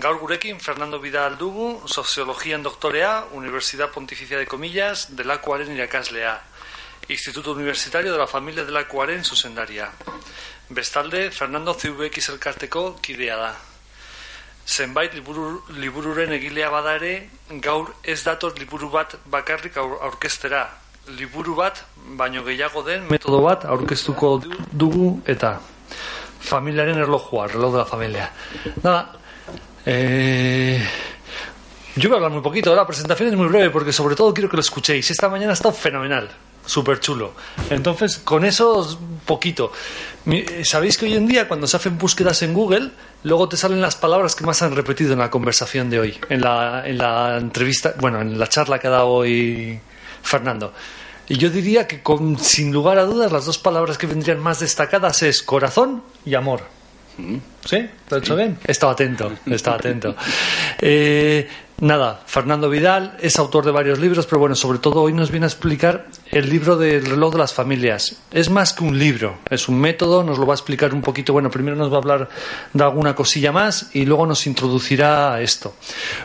Gaur gurekin Fernando Vidal dugu, soziologian doktorea, Universidad Pontificia de Comillas, delakoaren irakaslea, Instituto Universitario de la Familia delakoaren zuzendaria. Bestalde, Fernando CVX elkarteko kidea da. Zenbait liburu, libururen egilea bada ere, gaur ez dator liburu bat bakarrik aur, aurkeztera. Liburu bat, baino gehiago den, metodo bat aurkeztuko du- dugu eta familiaren erlojua, el reloj de la familia. Nada, eh, yo voy a hablar muy poquito, la presentación es muy breve porque sobre todo quiero que lo escuchéis. Esta mañana ha estado fenomenal, súper chulo. Entonces, con eso, poquito. Eh, Sabéis que hoy en día cuando se hacen búsquedas en Google, luego te salen las palabras que más han repetido en la conversación de hoy, en la, en la entrevista, bueno, en la charla que ha dado hoy Fernando. Y yo diría que con, sin lugar a dudas las dos palabras que vendrían más destacadas es corazón y amor. ¿Sí? ¿Lo he hecho bien? Estaba atento, estaba atento. Eh, nada, Fernando Vidal es autor de varios libros, pero bueno, sobre todo hoy nos viene a explicar el libro del reloj de las familias. Es más que un libro, es un método, nos lo va a explicar un poquito. Bueno, primero nos va a hablar de alguna cosilla más y luego nos introducirá a esto.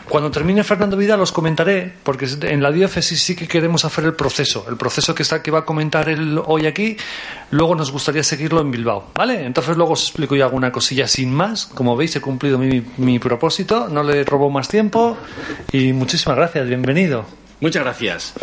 Cuando termine Fernando Vidal os comentaré, porque en la diócesis sí que queremos hacer el proceso, el proceso que está que va a comentar él hoy aquí, luego nos gustaría seguirlo en Bilbao, ¿vale? Entonces luego os explico yo alguna cosilla sin más. Como veis he cumplido mi, mi propósito, no le robo más tiempo y muchísimas gracias, bienvenido. Muchas gracias.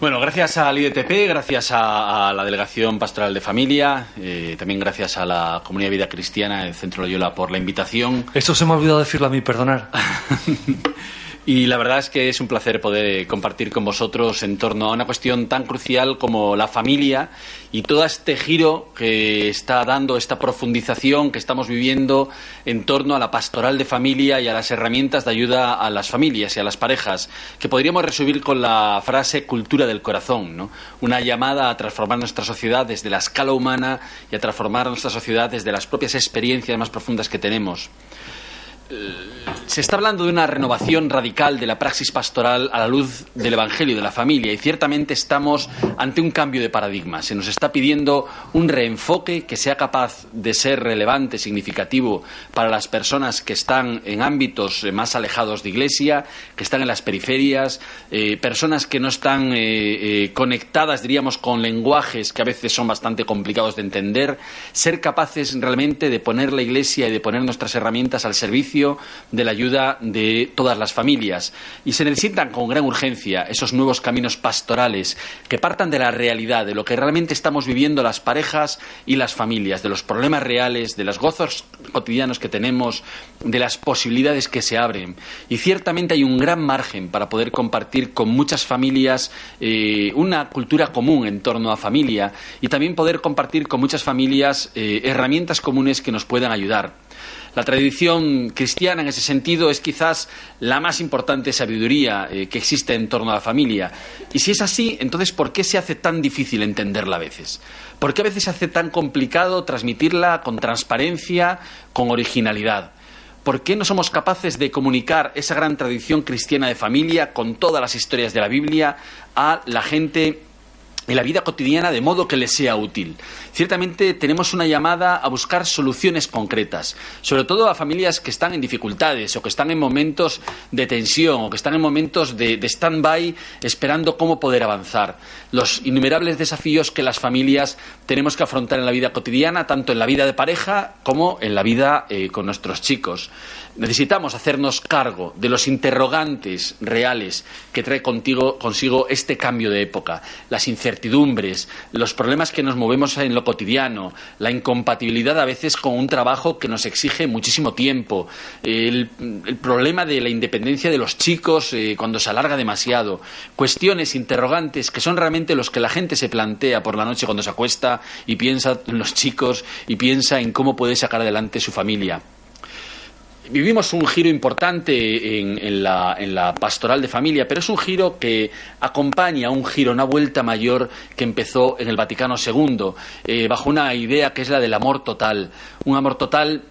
Bueno, gracias al IDTP, gracias a, a la Delegación Pastoral de Familia, eh, también gracias a la Comunidad de Vida Cristiana del Centro Loyola por la invitación. Esto se me ha olvidado decirlo a mí, perdonar. Y la verdad es que es un placer poder eh, compartir con vosotros en torno a una cuestión tan crucial como la familia y todo este giro que está dando, esta profundización que estamos viviendo en torno a la pastoral de familia y a las herramientas de ayuda a las familias y a las parejas, que podríamos resumir con la frase cultura del corazón, ¿no? Una llamada a transformar nuestra sociedad desde la escala humana y a transformar nuestra sociedad desde las propias experiencias más profundas que tenemos. Se está hablando de una renovación radical de la praxis pastoral a la luz del Evangelio de la familia y ciertamente estamos ante un cambio de paradigma. Se nos está pidiendo un reenfoque que sea capaz de ser relevante, significativo para las personas que están en ámbitos eh, más alejados de Iglesia, que están en las periferias, eh, personas que no están eh, conectadas, diríamos, con lenguajes que a veces son bastante complicados de entender, ser capaces realmente de poner la Iglesia y de poner nuestras herramientas al servicio de la ayuda de todas las familias. Y se necesitan con gran urgencia esos nuevos caminos pastorales que partan de la realidad, de lo que realmente estamos viviendo las parejas y las familias, de los problemas reales, de los gozos cotidianos que tenemos, de las posibilidades que se abren. Y ciertamente hay un gran margen para poder compartir con muchas familias eh, una cultura común en torno a familia y también poder compartir con muchas familias eh, herramientas comunes que nos puedan ayudar. La tradición cristiana en ese sentido es quizás la más importante sabiduría eh, que existe en torno a la familia. Y si es así, entonces ¿por qué se hace tan difícil entenderla a veces? ¿Por qué a veces se hace tan complicado transmitirla con transparencia, con originalidad? ¿Por qué no somos capaces de comunicar esa gran tradición cristiana de familia con todas las historias de la Biblia a la gente en la vida cotidiana de modo que les sea útil. Ciertamente tenemos una llamada a buscar soluciones concretas, sobre todo a familias que están en dificultades o que están en momentos de tensión o que están en momentos de, de stand-by esperando cómo poder avanzar. Los innumerables desafíos que las familias tenemos que afrontar en la vida cotidiana, tanto en la vida de pareja como en la vida eh, con nuestros chicos. Necesitamos hacernos cargo de los interrogantes reales que trae contigo, consigo este cambio de época, las incertidumbres, los problemas que nos movemos en lo cotidiano, la incompatibilidad a veces con un trabajo que nos exige muchísimo tiempo, el, problema de la independencia de los chicos eh, cuando se alarga demasiado, cuestiones, interrogantes que son realmente los que la gente se plantea por la noche cuando se acuesta y piensa en los chicos y piensa en cómo puede sacar adelante su familia. Vivimos un giro importante en, la, en, la, pastoral de familia, pero es un giro que acompaña un giro, una vuelta mayor que empezó en el Vaticano II, eh, bajo una idea que es la del amor total. Un amor total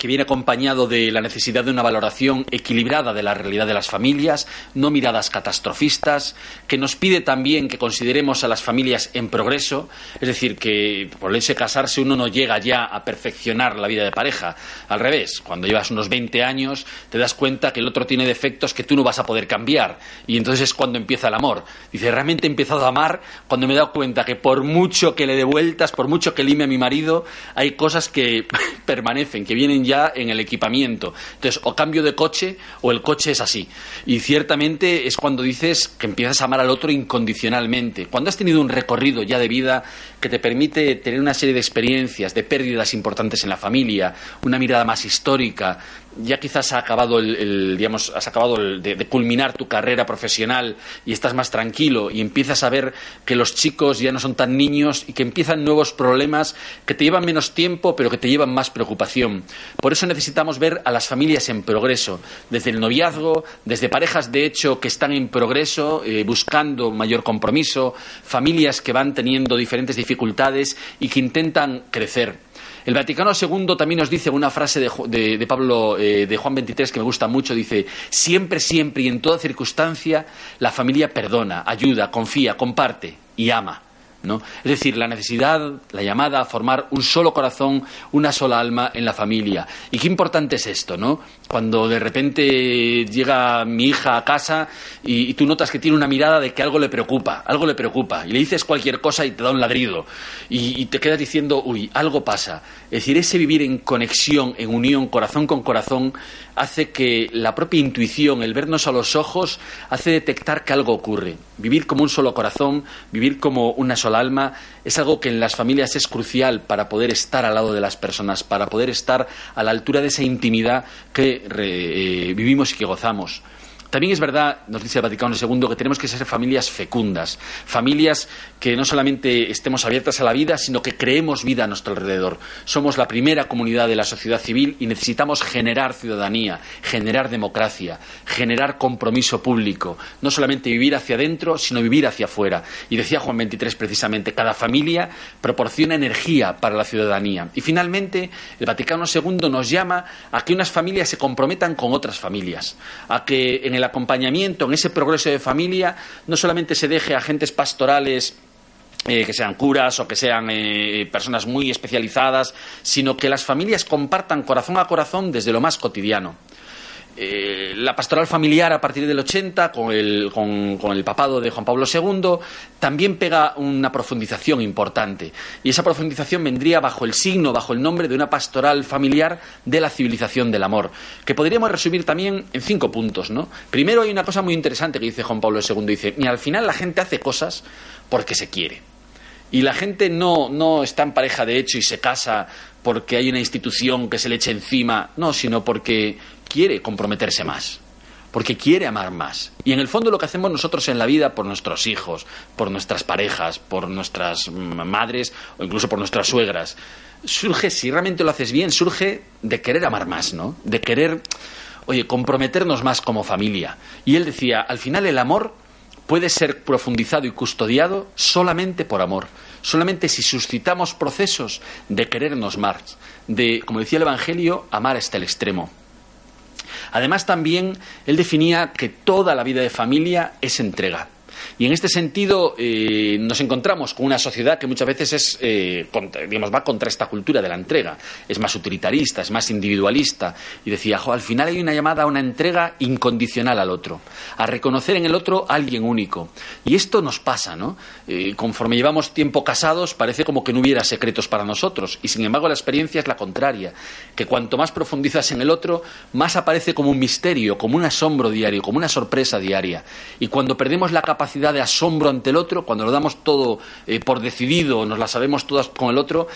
que viene acompañado de la necesidad de una valoración equilibrada de la realidad de las familias, no miradas catastrofistas, que nos pide también que consideremos a las familias en progreso, es decir, que por ese casarse uno no llega ya a perfeccionar la vida de pareja. Al revés, cuando llevas unos 20 años te das cuenta que el otro tiene defectos que tú no vas a poder cambiar y entonces es cuando empieza el amor. Dice, realmente he empezado a amar cuando me he dado cuenta que por mucho que le dé vueltas, por mucho que lime a mi marido, hay cosas que permanecen, que vienen ya en el equipamiento. Entonces, o cambio de coche o el coche es así. Y ciertamente es cuando dices que empiezas a amar al otro incondicionalmente. Cuando has tenido un recorrido ya de vida que te permite tener una serie de experiencias, de pérdidas importantes en la familia, una mirada más histórica, ya quizás ha acabado el, digamos, has acabado de, culminar tu carrera profesional y estás más tranquilo y empiezas a ver que los chicos ya no son tan niños y que empiezan nuevos problemas que te llevan menos tiempo pero que te llevan más preocupación. Por eso necesitamos ver a las familias en progreso, desde el noviazgo, desde parejas de hecho que están en progreso, eh, buscando mayor compromiso, familias que van teniendo diferentes dificultades y que intentan crecer. El Vaticano II también nos dice una frase de, Pablo, eh, de Juan XXIII que me gusta mucho, dice, siempre, siempre y en toda circunstancia la familia perdona, ayuda, confía, comparte y ama. Es decir, la necesidad, la llamada a formar un solo corazón, una sola alma en la familia. Y qué importante es esto, ¿no? Cuando de repente llega mi hija a casa y, tú notas que tiene una mirada de que algo le preocupa, algo le preocupa, y le dices cualquier cosa y te da un ladrido, y, y te quedas diciendo, uy, algo pasa. Es decir, ese vivir en conexión, en unión, corazón con corazón, hace que la propia intuición, el vernos a los ojos, hace detectar que algo ocurre. Vivir como un solo corazón, vivir como una sola alma, es algo que en las familias es crucial para poder estar al lado de las personas, para poder estar a la altura de esa intimidad que eh, vivimos y que gozamos. También es verdad, nos dice el Vaticano II, que tenemos que ser familias fecundas, familias que no solamente estemos abiertas a la vida, sino que creemos vida a nuestro alrededor. Somos la primera comunidad de la sociedad civil y necesitamos generar ciudadanía, generar democracia, generar compromiso público, no solamente vivir hacia adentro, sino vivir hacia afuera. Y decía Juan XXIII precisamente, cada familia proporciona energía para la ciudadanía. Y finalmente, el Vaticano II nos llama a que unas familias se comprometan con otras familias, a que en acompañamiento, en ese progreso de familia, no solamente se deje agentes pastorales eh, que sean curas o que sean eh, personas muy especializadas, sino que las familias compartan corazón a corazón desde lo más cotidiano. Eh, la pastoral familiar a partir del 80, con el, con, el, papado de Juan Pablo II, también pega una profundización importante. Y esa profundización vendría bajo el signo, bajo el nombre de una pastoral familiar de la civilización del amor, que podríamos resumir también en cinco puntos. ¿no? Primero hay una cosa muy interesante que dice Juan Pablo II, dice, y al final la gente hace cosas porque se quiere. Y la gente no, no está en pareja de hecho y se casa porque hay una institución que se le eche encima, no, sino porque quiere comprometerse más, porque quiere amar más. Y en el fondo lo que hacemos nosotros en la vida por nuestros hijos, por nuestras parejas, por nuestras madres o incluso por nuestras suegras, surge, si realmente lo haces bien, surge de querer amar más, ¿no? De querer, oye, comprometernos más como familia. Y él decía, al final el amor puede ser profundizado y custodiado solamente por amor, solamente si suscitamos procesos de querernos más, de, como decía el Evangelio, amar hasta el extremo. Además, también él definía que toda la vida de familia es entrega. Y en este sentido eh, nos encontramos con una sociedad que muchas veces es, eh, digamos, va contra esta cultura de la entrega. Es más utilitarista, es más individualista. Y decía, al final hay una llamada a una entrega incondicional al otro, a reconocer en el otro a alguien único. Y esto nos pasa, ¿no? Eh, conforme llevamos tiempo casados, parece como que no hubiera secretos para nosotros. Y sin embargo, la experiencia es la contraria, que cuanto más profundizas en el otro, más aparece como un misterio, como un asombro diario, como una sorpresa diaria. Y cuando perdemos la capacidad de asombro ante el otro, cuando lo damos todo eh, por decidido, nos la sabemos todas con el otro,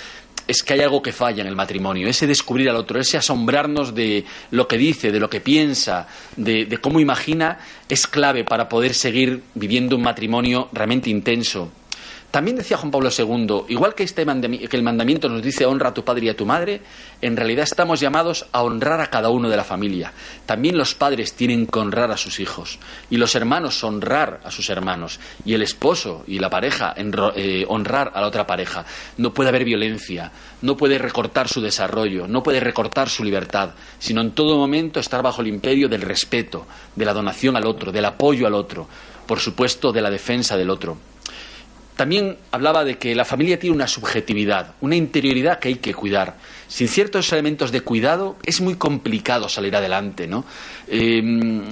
es que hay algo que falla en el matrimonio, ese descubrir al otro, ese asombrarnos de lo que dice, de lo que piensa, de cómo imagina, es clave para poder seguir viviendo un matrimonio realmente intenso. También decía Juan Pablo II, igual que, este que el mandamiento nos dice honra a tu padre y a tu madre, en realidad estamos llamados a honrar a cada uno de la familia. También los padres tienen que honrar a sus hijos y los hermanos honrar a sus hermanos y el esposo y la pareja eh, honrar a la otra pareja. No puede haber violencia, no puede recortar su desarrollo, no puede recortar su libertad, sino en todo momento estar bajo el imperio del respeto, de la donación al otro, del apoyo al otro, por supuesto de la defensa del otro. También hablaba de que la familia tiene una subjetividad, una interioridad que hay que cuidar. Sin ciertos elementos de cuidado es muy complicado salir adelante, ¿no? Eh,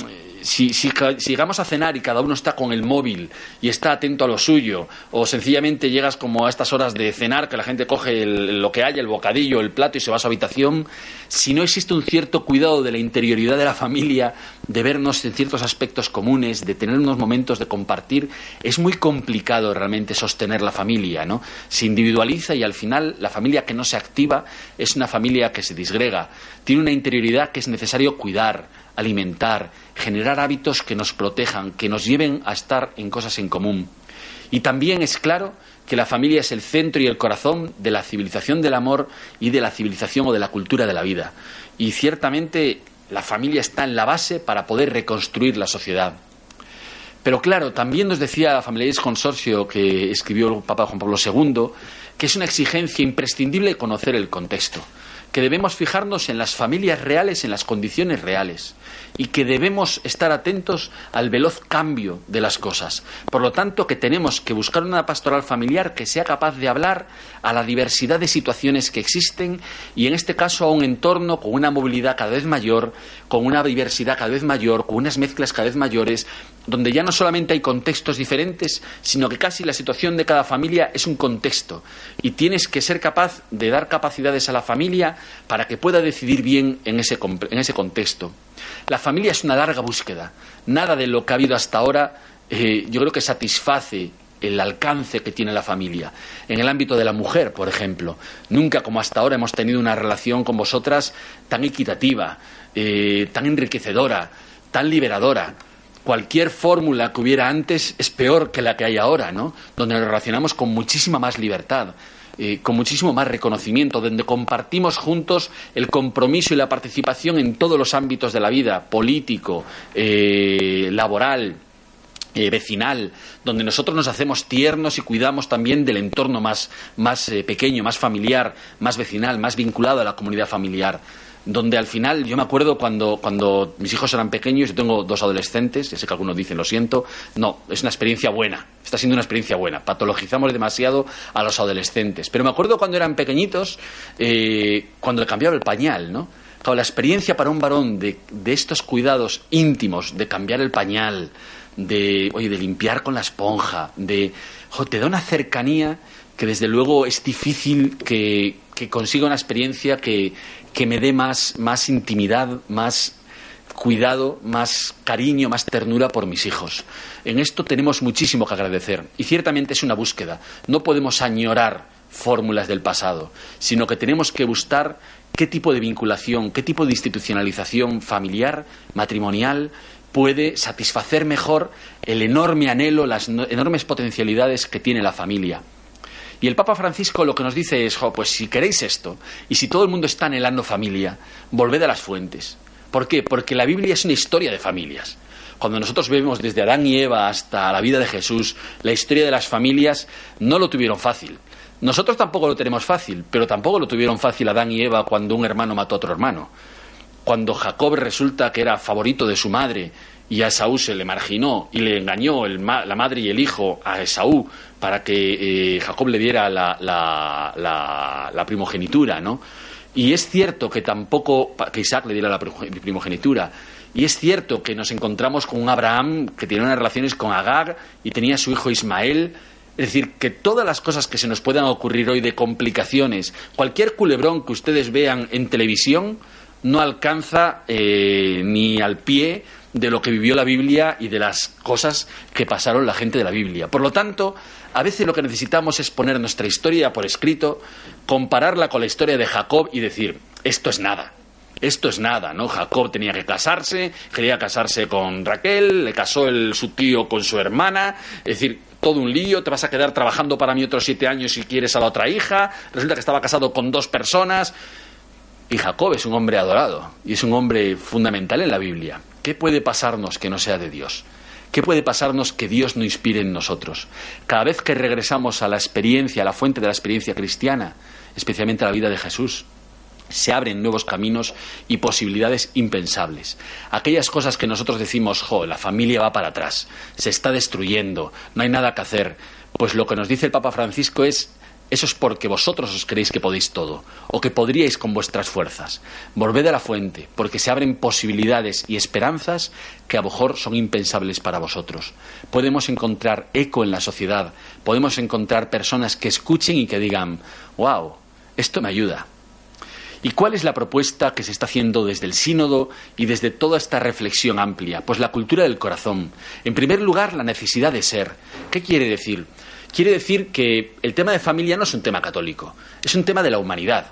si, si, llegamos a cenar y cada uno está con el móvil y está atento a lo suyo, o sencillamente llegas como a estas horas de cenar, que la gente coge lo que haya, el bocadillo, el plato y se va a su habitación, si no existe un cierto cuidado de la interioridad de la familia, de vernos en ciertos aspectos comunes, de tener unos momentos de compartir, es muy complicado realmente sostener la familia, ¿no? Se individualiza y al final la familia que no se activa es una familia que se disgrega, tiene una interioridad que es necesario cuidar, alimentar, generar hábitos que nos protejan, que nos lleven a estar en cosas en común. Y también es claro que la familia es el centro y el corazón de la civilización del amor y de la civilización o de la cultura de la vida. Y ciertamente la familia está en la base para poder reconstruir la sociedad. Pero claro, también nos decía la Familiaris Consorcio que escribió el Papa Juan Pablo II que es una exigencia imprescindible conocer el contexto que debemos fijarnos en las familias reales, en las condiciones reales, y que debemos estar atentos al veloz cambio de las cosas. Por lo tanto, que tenemos que buscar una pastoral familiar que sea capaz de hablar a la diversidad de situaciones que existen y, en este caso, a un entorno con una movilidad cada vez mayor, con una diversidad cada vez mayor, con unas mezclas cada vez mayores, donde ya no solamente hay contextos diferentes, sino que casi la situación de cada familia es un contexto y tienes que ser capaz de dar capacidades a la familia para que pueda decidir bien en ese, en ese contexto. La familia es una larga búsqueda. Nada de lo que ha habido hasta ahora eh, yo creo que satisface el alcance que tiene la familia. En el ámbito de la mujer, por ejemplo, nunca como hasta ahora hemos tenido una relación con vosotras tan equitativa, eh, tan enriquecedora, tan liberadora cualquier fórmula que hubiera antes es peor que la que hay ahora, ¿no? Donde nos relacionamos con muchísima más libertad. Eh, con muchísimo más reconocimiento, donde compartimos juntos el compromiso y la participación en todos los ámbitos de la vida, político, eh, laboral, eh, vecinal, donde nosotros nos hacemos tiernos y cuidamos también del entorno más, más pequeño, más familiar, más vecinal, más vinculado a la comunidad familiar donde al final yo me acuerdo cuando, cuando mis hijos eran pequeños, yo tengo dos adolescentes, ya sé que algunos dicen lo siento, no, es una experiencia buena, está siendo una experiencia buena, patologizamos demasiado a los adolescentes, pero me acuerdo cuando eran pequeñitos, eh, cuando le cambiaba el pañal, ¿no? Claro, la experiencia para un varón de, de estos cuidados íntimos, de cambiar el pañal, de, oye, de limpiar con la esponja, de, te da una cercanía que desde luego es difícil que, que consiga una experiencia que, que me dé más, más intimidad, más cuidado, más cariño, más ternura por mis hijos. En esto tenemos muchísimo que agradecer y ciertamente es una búsqueda. No podemos añorar fórmulas del pasado, sino que tenemos que buscar qué tipo de vinculación, qué tipo de institucionalización familiar, matrimonial, puede satisfacer mejor el enorme anhelo, las enormes potencialidades que tiene la familia. Y el Papa Francisco lo que nos dice es, pues si queréis esto, y si todo el mundo está anhelando familia, volved a las fuentes. ¿Por qué? Porque la Biblia es una historia de familias. Cuando nosotros vemos desde Adán y Eva hasta la vida de Jesús, la historia de las familias no lo tuvieron fácil. Nosotros tampoco lo tenemos fácil, pero tampoco lo tuvieron fácil Adán y Eva cuando un hermano mató a otro hermano. Cuando Jacob resulta que era favorito de su madre y a Esaú se le marginó y le engañó la madre y el hijo a Esaú para que eh, Jacob le diera la, la, primogenitura, ¿no? Y es cierto que tampoco que Isaac le diera la primogenitura. Y es cierto que nos encontramos con un Abraham que tenía unas relaciones con Agar y tenía su hijo Ismael. Es decir, que todas las cosas que se nos puedan ocurrir hoy de complicaciones, cualquier culebrón que ustedes vean en televisión, no alcanza eh, ni al pie de lo que vivió la Biblia y de las cosas que pasaron la gente de la Biblia. Por lo tanto, a veces lo que necesitamos es poner nuestra historia por escrito, compararla con la historia de Jacob y decir, esto es nada. Esto es nada, ¿no? Jacob tenía que casarse, quería casarse con Raquel, le casó su tío con su hermana, es decir, todo un lío, te vas a quedar trabajando para mí otros siete años si quieres a la otra hija, resulta que estaba casado con dos personas. Y Jacob es un hombre adorado y es un hombre fundamental en la Biblia. ¿Qué puede pasarnos que no sea de Dios? ¿Qué puede pasarnos que Dios no inspire en nosotros? Cada vez que regresamos a la experiencia, a la fuente de la experiencia cristiana, especialmente a la vida de Jesús, se abren nuevos caminos y posibilidades impensables. Aquellas cosas que nosotros decimos, jo, la familia va para atrás, se está destruyendo, no hay nada que hacer, pues lo que nos dice el Papa Francisco es eso es porque vosotros os creéis que podéis todo, o que podríais con vuestras fuerzas. Volved a la fuente, porque se abren posibilidades y esperanzas que a lo mejor son impensables para vosotros. Podemos encontrar eco en la sociedad, podemos encontrar personas que escuchen y que digan, wow, esto me ayuda, ¿Y cuál es la propuesta que se está haciendo desde el sínodo y desde toda esta reflexión amplia? Pues la cultura del corazón. En primer lugar, la necesidad de ser. ¿Qué quiere decir? Quiere decir que el tema de familia no es un tema católico, es un tema de la humanidad.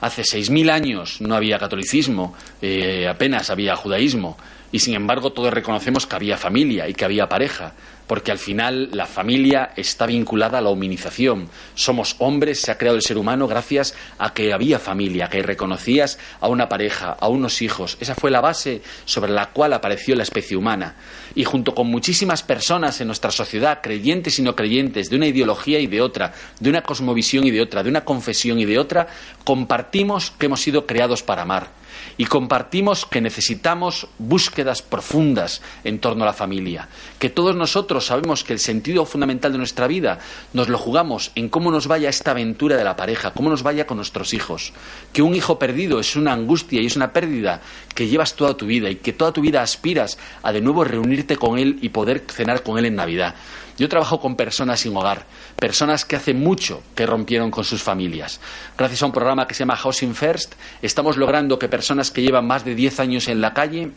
Hace seis mil años no había catolicismo, eh, apenas había judaísmo, y sin embargo todos reconocemos que había familia y que había pareja porque al final la familia está vinculada a la humanización. Somos hombres, se ha creado el ser humano gracias a que había familia, que reconocías a una pareja, a unos hijos. Esa fue la base sobre la cual apareció la especie humana. Y junto con muchísimas personas en nuestra sociedad, creyentes y no creyentes, de una ideología y de otra, de una cosmovisión y de otra, de una confesión y de otra, compartimos que hemos sido creados para amar y compartimos que necesitamos búsquedas profundas en torno a la familia, que todos nosotros sabemos que el sentido fundamental de nuestra vida nos lo jugamos en cómo nos vaya esta aventura de la pareja, cómo nos vaya con nuestros hijos, que un hijo perdido es una angustia y es una pérdida que llevas toda tu vida y que toda tu vida aspiras a de nuevo reunirte con él y poder cenar con él en Navidad. Yo trabajo con personas sin hogar, personas que hace mucho que rompieron con sus familias. Gracias a un programa que se llama Housing First, estamos logrando que personas que llevan más de 10 años en la calle,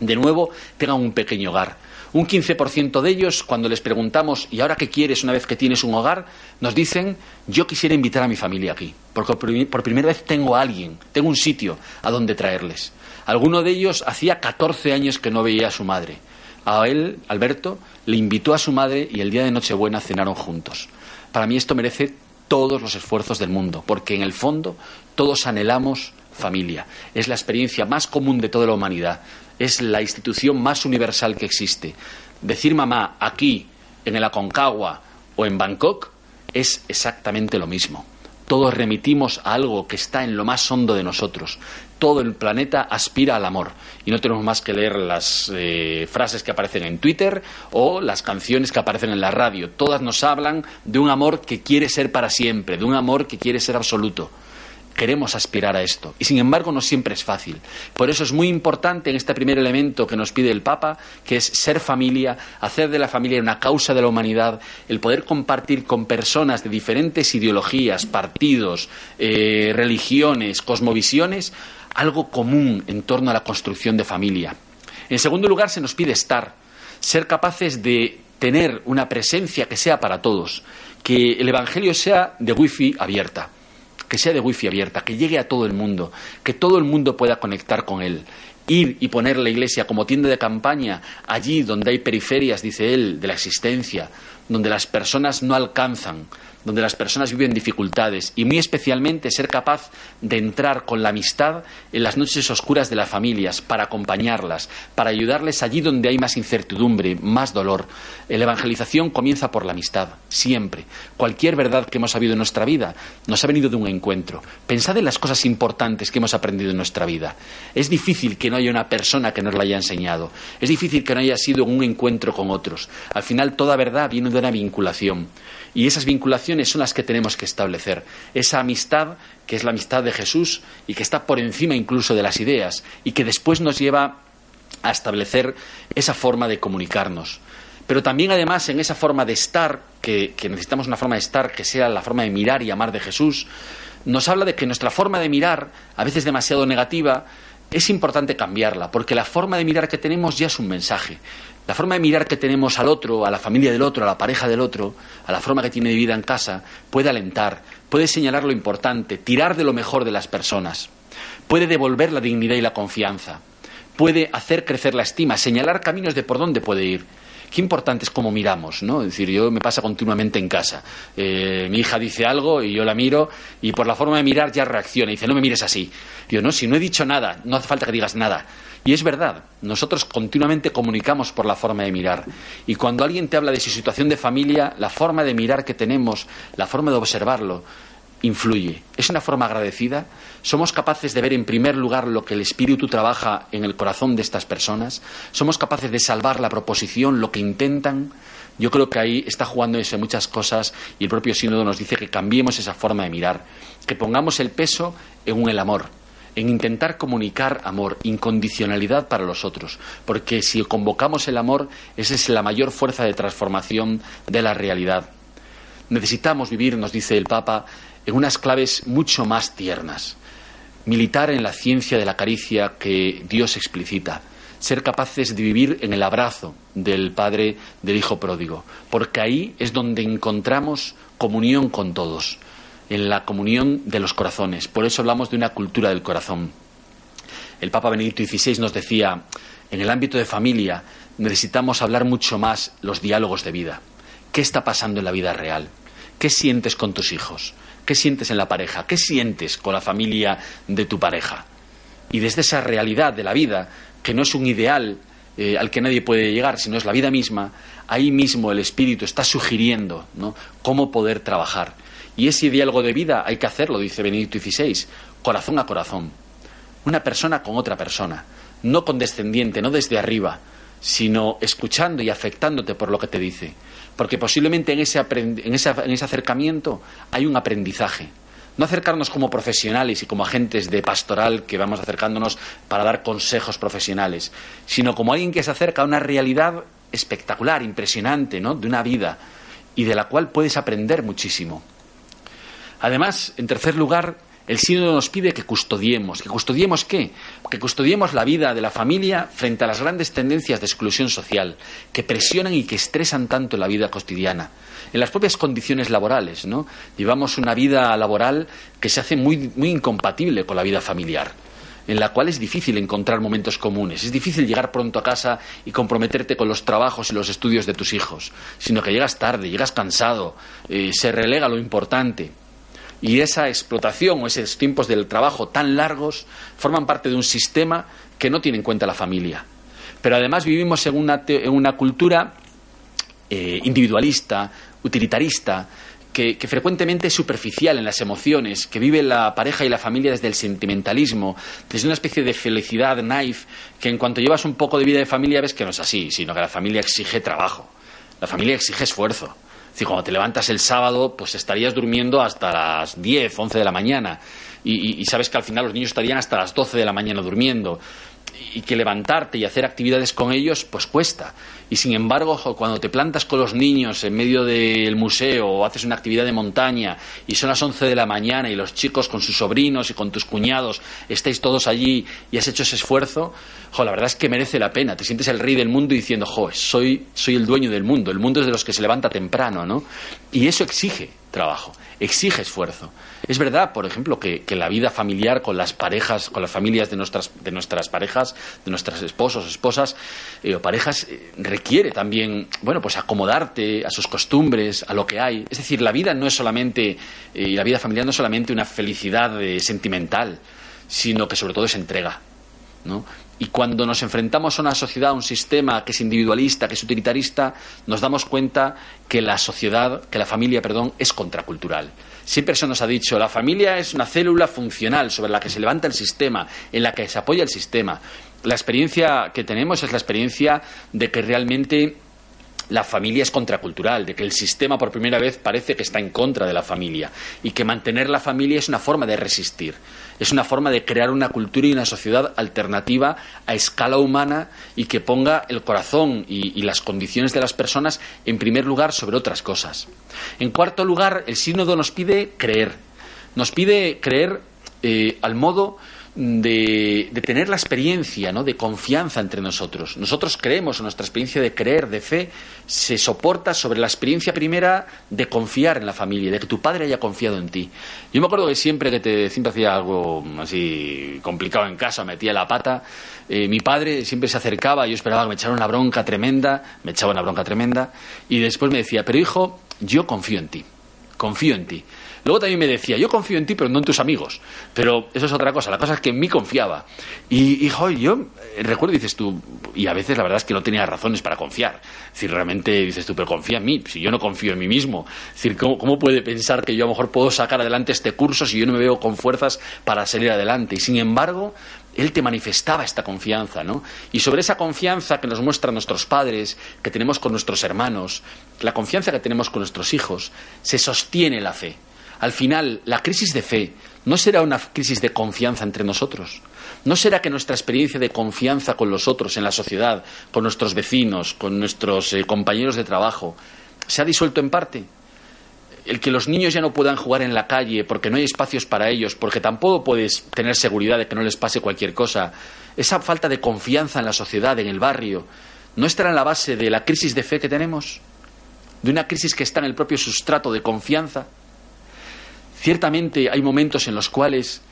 de nuevo, tengan un pequeño hogar. Un 15% de ellos, cuando les preguntamos, ¿y ahora qué quieres una vez que tienes un hogar? Nos dicen, yo quisiera invitar a mi familia aquí, porque por primera vez tengo a alguien, tengo un sitio a donde traerles. Alguno de ellos hacía 14 años que no veía a su madre a él, Alberto, le invitó a su madre y el día de Nochebuena cenaron juntos. Para mí esto merece todos los esfuerzos del mundo, porque en el fondo todos anhelamos familia. Es la experiencia más común de toda la humanidad. Es la institución más universal que existe. Decir mamá aquí, en el Aconcagua o en Bangkok es exactamente lo mismo. Todos remitimos a algo que está en lo más hondo de nosotros. Todo el planeta aspira al amor. Y no tenemos más que leer las eh, frases que aparecen en Twitter o las canciones que aparecen en la radio. Todas nos hablan de un amor que quiere ser para siempre, de un amor que quiere ser absoluto queremos aspirar a esto. Y sin embargo no siempre es fácil. Por eso es muy importante en este primer elemento que nos pide el Papa, que es ser familia, hacer de la familia una causa de la humanidad, el poder compartir con personas de diferentes ideologías, partidos, eh, religiones, cosmovisiones, algo común en torno a la construcción de familia. En segundo lugar, se nos pide estar, ser capaces de tener una presencia que sea para todos, que el Evangelio sea de wifi abierta que sea de wifi abierta, que llegue a todo el mundo, que todo el mundo pueda conectar con él. Ir y poner la iglesia como tienda de campaña allí donde hay periferias, dice él, de la existencia, donde las personas no alcanzan, donde las personas viven dificultades y muy especialmente ser capaz de entrar con la amistad en las noches oscuras de las familias para acompañarlas, para ayudarles allí donde hay más incertidumbre, más dolor. La evangelización comienza por la amistad, siempre. Cualquier verdad que hemos sabido en nuestra vida nos ha venido de un encuentro. Pensad en las cosas importantes que hemos aprendido en nuestra vida. Es difícil que no haya una persona que nos la haya enseñado. Es difícil que no haya sido un encuentro con otros. Al final toda verdad viene de una vinculación. Y esas vinculaciones son las que tenemos que establecer. Esa amistad que es la amistad de Jesús y que está por encima incluso de las ideas y que después nos lleva a establecer esa forma de comunicarnos. Pero también además en esa forma de estar, que, necesitamos una forma de estar que sea la forma de mirar y amar de Jesús, nos habla de que nuestra forma de mirar, a veces demasiado negativa, es importante cambiarla, porque la forma de mirar que tenemos ya es un mensaje. La forma de mirar que tenemos al otro, a la familia del otro, a la pareja del otro, a la forma que tiene de vida en casa, puede alentar, puede señalar lo importante, tirar de lo mejor de las personas, puede devolver la dignidad y la confianza, puede hacer crecer la estima, señalar caminos de por dónde puede ir. qué importante es cómo miramos, ¿no? Es decir, yo me pasa continuamente en casa. Eh, mi hija dice algo y yo la miro y por la forma de mirar ya reacciona y dice, no me mires así. Yo, no, si no he dicho nada, no hace falta que digas nada. Y es verdad, nosotros continuamente comunicamos por la forma de mirar. Y cuando alguien te habla de su situación de familia, la forma de mirar que tenemos, la forma de observarlo, influye. ¿Es una forma agradecida? ¿Somos capaces de ver en primer lugar lo que el Espíritu trabaja en el corazón de estas personas? ¿Somos capaces de salvar la proposición, lo que intentan? Yo creo que ahí está jugando eso muchas cosas y el propio sínodo nos dice que cambiemos esa forma de mirar, que pongamos el peso en el amor, en intentar comunicar amor, incondicionalidad para los otros, porque si convocamos el amor, esa es la mayor fuerza de transformación de la realidad. Necesitamos vivir, nos dice el Papa, en unas claves mucho más tiernas. Militar en la ciencia de la caricia que Dios explicita. Ser capaces de vivir en el abrazo del Padre del Hijo pródigo. Porque ahí es donde encontramos comunión con todos en la comunión de los corazones. Por eso hablamos de una cultura del corazón. El Papa Benedicto XVI nos decía, en el ámbito de familia necesitamos hablar mucho más los diálogos de vida. ¿Qué está pasando en la vida real? ¿Qué sientes con tus hijos? ¿Qué sientes en la pareja? ¿Qué sientes con la familia de tu pareja? Y desde esa realidad de la vida, que no es un ideal eh, al que nadie puede llegar, sino es la vida misma, ahí mismo el Espíritu está sugiriendo cómo poder trabajar. Y ese diálogo de vida hay que hacerlo, dice Benedicto XVI, corazón a corazón. Una persona con otra persona, no condescendiente, no desde arriba, sino escuchando y afectándote por lo que te dice. Porque posiblemente en ese, en ese acercamiento hay un aprendizaje. No acercarnos como profesionales y como agentes de pastoral que vamos acercándonos para dar consejos profesionales, sino como alguien que se acerca a una realidad espectacular, impresionante, ¿no? de una vida y de la cual puedes aprender muchísimo. Además, en tercer lugar, el sínodo nos pide que custodiemos. ¿Que custodiemos qué? Que custodiemos la vida de la familia frente a las grandes tendencias de exclusión social que presionan y que estresan tanto la vida cotidiana. En las propias condiciones laborales, ¿no? Llevamos una vida laboral que se hace muy, incompatible con la vida familiar en la cual es difícil encontrar momentos comunes, es difícil llegar pronto a casa y comprometerte con los trabajos y los estudios de tus hijos, sino que llegas tarde, llegas cansado, eh, se relega lo importante. Y esa explotación o esos tiempos del trabajo tan largos forman parte de un sistema que no tiene en cuenta la familia. Pero además vivimos en una, en una cultura eh, individualista, utilitarista, que, que, frecuentemente es superficial en las emociones, que vive la pareja y la familia desde el sentimentalismo, desde una especie de felicidad naif, que en cuanto llevas un poco de vida de familia ves que no es así, sino que la familia exige trabajo, la familia exige esfuerzo, si cuando te levantas el sábado, pues estarías durmiendo hasta las 10, 11 de la mañana. Y, y, sabes que al final los niños estarían hasta las 12 de la mañana durmiendo. Y que levantarte y hacer actividades con ellos, pues cuesta. Y sin embargo, cuando te plantas con los niños en medio del museo o haces una actividad de montaña y son las 11 de la mañana y los chicos con sus sobrinos y con tus cuñados estáis todos allí y has hecho ese esfuerzo, jo, la verdad es que merece la pena. Te sientes el rey del mundo diciendo, jo, soy, soy el dueño del mundo. El mundo es de los que se levanta temprano, ¿no? Y eso exige trabajo, exige esfuerzo. Es verdad, por ejemplo, que, la vida familiar con las parejas, con las familias de nuestras, de nuestras parejas, de nuestros esposos, esposas eh, o parejas, eh, requiere también, bueno, pues acomodarte a sus costumbres, a lo que hay. Es decir, la vida no es solamente, eh, la vida familiar no es solamente una felicidad sentimental, sino que sobre todo es entrega. ¿no? Y cuando nos enfrentamos a una sociedad, a un sistema que es individualista, que es utilitarista, nos damos cuenta que la sociedad, que la familia, perdón, es contracultural. Siempre se nos ha dicho, la familia es una célula funcional sobre la que se levanta el sistema, en la que se apoya el sistema. La experiencia que tenemos es la experiencia de que realmente la familia es contracultural, de que el sistema por primera vez parece que está en contra de la familia y que mantener la familia es una forma de resistir, es una forma de crear una cultura y una sociedad alternativa a escala humana y que ponga el corazón y, las condiciones de las personas en primer lugar sobre otras cosas. En cuarto lugar, el sínodo nos pide creer, nos pide creer eh, al modo de, tener la experiencia ¿no? de confianza entre nosotros. Nosotros creemos, nuestra experiencia de creer, de fe, se soporta sobre la experiencia primera de confiar en la familia, de que tu padre haya confiado en ti. Yo me acuerdo que siempre que te siempre hacía algo así complicado en casa, metía la pata, eh, mi padre siempre se acercaba, yo esperaba que me echara una bronca tremenda, me echaba una bronca tremenda, y después me decía, pero hijo, yo confío en ti, confío en ti. Luego también me decía, yo confío en ti, pero no en tus amigos. Pero eso es otra cosa. La cosa es que en mí confiaba. Y, hijo, yo eh, recuerdo, dices tú, y a veces la verdad es que no tenía razones para confiar. Es decir, realmente dices tú, pero confía en mí, si yo no confío en mí mismo. Es decir, ¿cómo, ¿cómo puede pensar que yo a lo mejor puedo sacar adelante este curso si yo no me veo con fuerzas para salir adelante? Y sin embargo, él te manifestaba esta confianza, ¿no? Y sobre esa confianza que nos muestran nuestros padres, que tenemos con nuestros hermanos, la confianza que tenemos con nuestros hijos, se sostiene la fe. Al final, la crisis de fe no será una crisis de confianza entre nosotros. No será que nuestra experiencia de confianza con los otros en la sociedad, con nuestros vecinos, con nuestros eh, compañeros de trabajo, se ha disuelto en parte. El que los niños ya no puedan jugar en la calle porque no hay espacios para ellos, porque tampoco puedes tener seguridad de que no les pase cualquier cosa. Esa falta de confianza en la sociedad, en el barrio, ¿no estará en la base de la crisis de fe que tenemos? ¿De una crisis que está en el propio sustrato de confianza? Ciertamente hay momentos en los cuales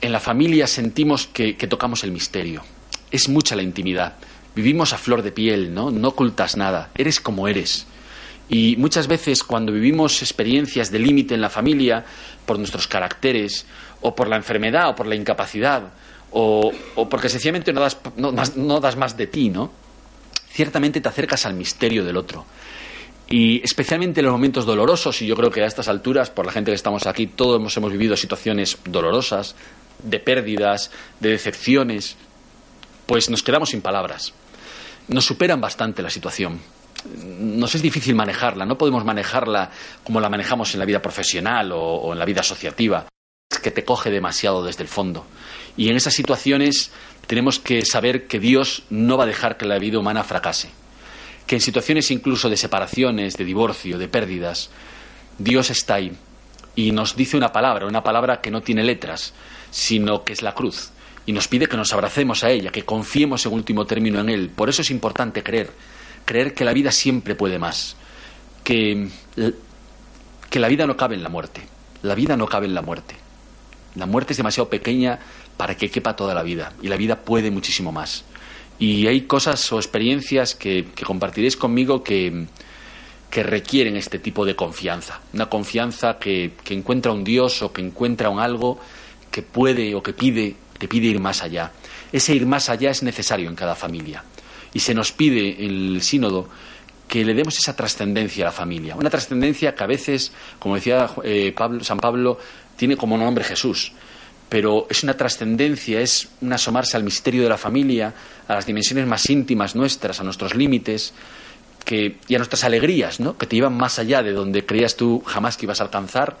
en la familia sentimos que, tocamos el misterio. Es mucha la intimidad. Vivimos a flor de piel, ¿no? No ocultas nada. Eres como eres. Y muchas veces cuando vivimos experiencias de límite en la familia, por nuestros caracteres, o por la enfermedad, o por la incapacidad, o, porque sencillamente no das, no das más de ti, ¿no? Ciertamente te acercas al misterio del otro. Y especialmente en los momentos dolorosos, y yo creo que a estas alturas, por la gente que estamos aquí, todos hemos, vivido situaciones dolorosas, de pérdidas, de decepciones, pues nos quedamos sin palabras. Nos superan bastante la situación. Nos es difícil manejarla, no podemos manejarla como la manejamos en la vida profesional o, o en la vida asociativa, que te coge demasiado desde el fondo. Y en esas situaciones tenemos que saber que Dios no va a dejar que la vida humana fracase que en situaciones incluso de separaciones, de divorcio, de pérdidas, Dios está ahí y nos dice una palabra, una palabra que no tiene letras, sino que es la cruz. Y nos pide que nos abracemos a ella, que confiemos en último término en Él. Por eso es importante creer, creer que la vida siempre puede más, que, que la vida no cabe en la muerte, la vida no cabe en la muerte. La muerte es demasiado pequeña para que quepa toda la vida y la vida puede muchísimo más. Y hay cosas o experiencias que, compartiréis conmigo que, requieren este tipo de confianza. Una confianza que, encuentra un Dios o que encuentra un algo que puede o que pide, te pide ir más allá. Ese ir más allá es necesario en cada familia. Y se nos pide el sínodo que le demos esa trascendencia a la familia. Una trascendencia que a veces, como decía eh, San Pablo, tiene como nombre Jesús pero es una trascendencia, es un asomarse al misterio de la familia, a las dimensiones más íntimas nuestras, a nuestros límites que, y a nuestras alegrías, ¿no? que te llevan más allá de donde creías tú jamás que ibas a alcanzar,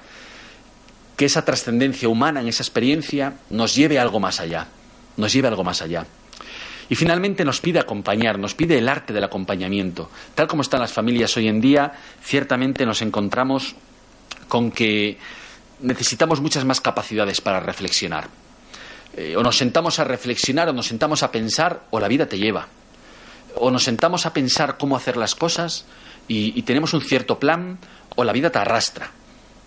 que esa trascendencia humana en esa experiencia nos lleve a algo más allá, nos lleve a algo más allá. Y finalmente nos pide acompañar, nos pide el arte del acompañamiento. Tal como están las familias hoy en día, ciertamente nos encontramos con que necesitamos muchas más capacidades para reflexionar. Eh, o nos sentamos a reflexionar, o nos sentamos a pensar, o la vida te lleva. O nos sentamos a pensar cómo hacer las cosas y, tenemos un cierto plan, o la vida te arrastra.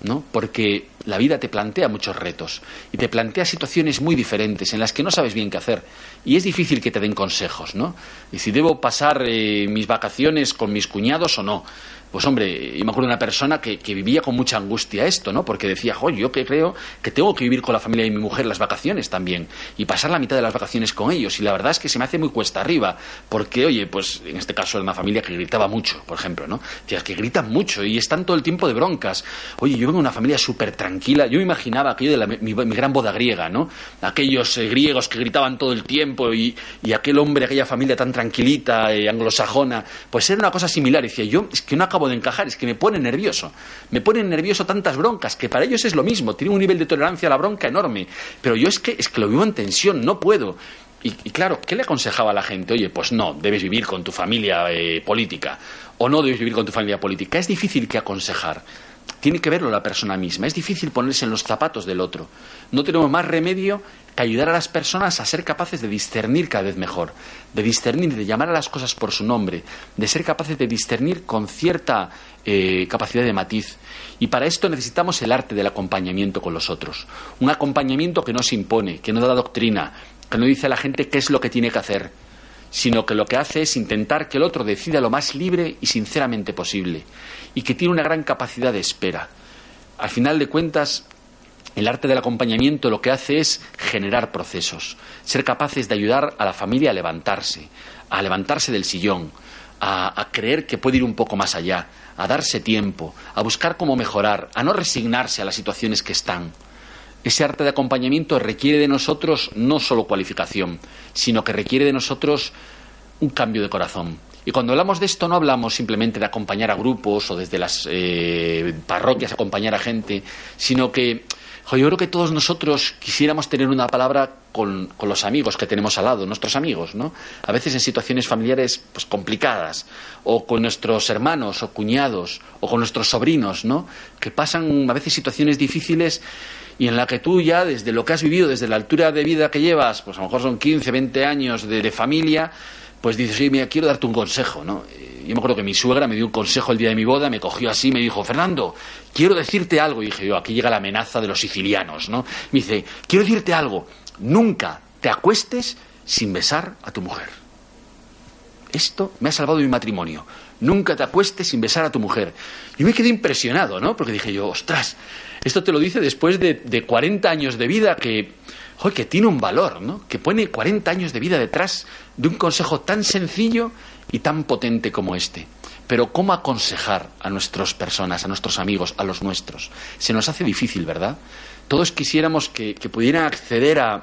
¿no? Porque la vida te plantea muchos retos y te plantea situaciones muy diferentes en las que no sabes bien qué hacer y es difícil que te den consejos, ¿no? Y si debo pasar eh, mis vacaciones con mis cuñados o no. Pues hombre, yo me acuerdo de una persona que, vivía con mucha angustia esto, ¿no? Porque decía, jo, yo que creo que tengo que vivir con la familia de mi mujer las vacaciones también y pasar la mitad de las vacaciones con ellos. Y la verdad es que se me hace muy cuesta arriba, porque, oye, pues en este caso era una familia que gritaba mucho, por ejemplo, ¿no? Decías que gritan mucho y están todo el tiempo de broncas. Oye, yo vengo de una familia súper tranquila. Yo me imaginaba aquello de mi, gran boda griega, ¿no? Aquellos eh, griegos que gritaban todo el tiempo y, aquel hombre, aquella familia tan tranquilita, eh, anglosajona. Pues era una cosa similar. Y decía, yo es que no acabo de encajar, es que me pone nervioso. Me ponen nervioso tantas broncas, que para ellos es lo mismo, tienen un nivel de tolerancia a la bronca enorme. Pero yo es que, es que lo vivo en tensión, no puedo. Y, claro, ¿qué le aconsejaba a la gente? Oye, pues no, debes vivir con tu familia eh, política, o no debes vivir con tu familia política. Es difícil que aconsejar. Tiene que verlo la persona misma. Es difícil ponerse en los zapatos del otro. No tenemos más remedio que ayudar a las personas a ser capaces de discernir cada vez mejor, de discernir, de llamar a las cosas por su nombre, de ser capaces de discernir con cierta eh, capacidad de matiz. Y para esto necesitamos el arte del acompañamiento con los otros. Un acompañamiento que no se impone, que no da doctrina, que no dice a la gente qué es lo que tiene que hacer, sino que lo que hace es intentar que el otro decida lo más libre y sinceramente posible, y que tiene una gran capacidad de espera. Al final de cuentas, el arte del acompañamiento lo que hace es generar procesos, ser capaces de ayudar a la familia a levantarse, a levantarse del sillón, a, creer que puede ir un poco más allá, a darse tiempo, a buscar cómo mejorar, a no resignarse a las situaciones que están. Ese arte de acompañamiento requiere de nosotros no solo cualificación, sino que requiere de nosotros un cambio de corazón. Y cuando hablamos de esto no hablamos simplemente de acompañar a grupos o desde las eh, parroquias acompañar a gente, sino que yo creo que todos nosotros quisiéramos tener una palabra con, los amigos que tenemos al lado, nuestros amigos, ¿no? A veces en situaciones familiares pues, complicadas, o con nuestros hermanos o cuñados, o con nuestros sobrinos, ¿no? Que pasan a veces situaciones difíciles y en la que tú ya, desde lo que has vivido, desde la altura de vida que llevas, pues a lo mejor son 15, 20 años de familia, pues dices, oye, mira, quiero darte un consejo, ¿no? Yo me acuerdo que mi suegra me dio un consejo el día de mi boda, me cogió así, me dijo, Fernando, quiero decirte algo. Y dije yo, aquí llega la amenaza de los sicilianos, ¿no? Me dice, quiero decirte algo, nunca te acuestes sin besar a tu mujer. Esto me ha salvado mi matrimonio. Nunca te acuestes sin besar a tu mujer. Y me quedé impresionado, ¿no? Porque dije yo, ostras, esto te lo dice después de, de 40 años de vida que, que tiene un valor, ¿no? Que pone 40 años de vida detrás de un consejo tan sencillo y tan potente como este. Pero ¿cómo aconsejar a nuestras personas, a nuestros amigos, a los nuestros? Se nos hace difícil, ¿verdad? Todos quisiéramos que, que pudieran acceder a,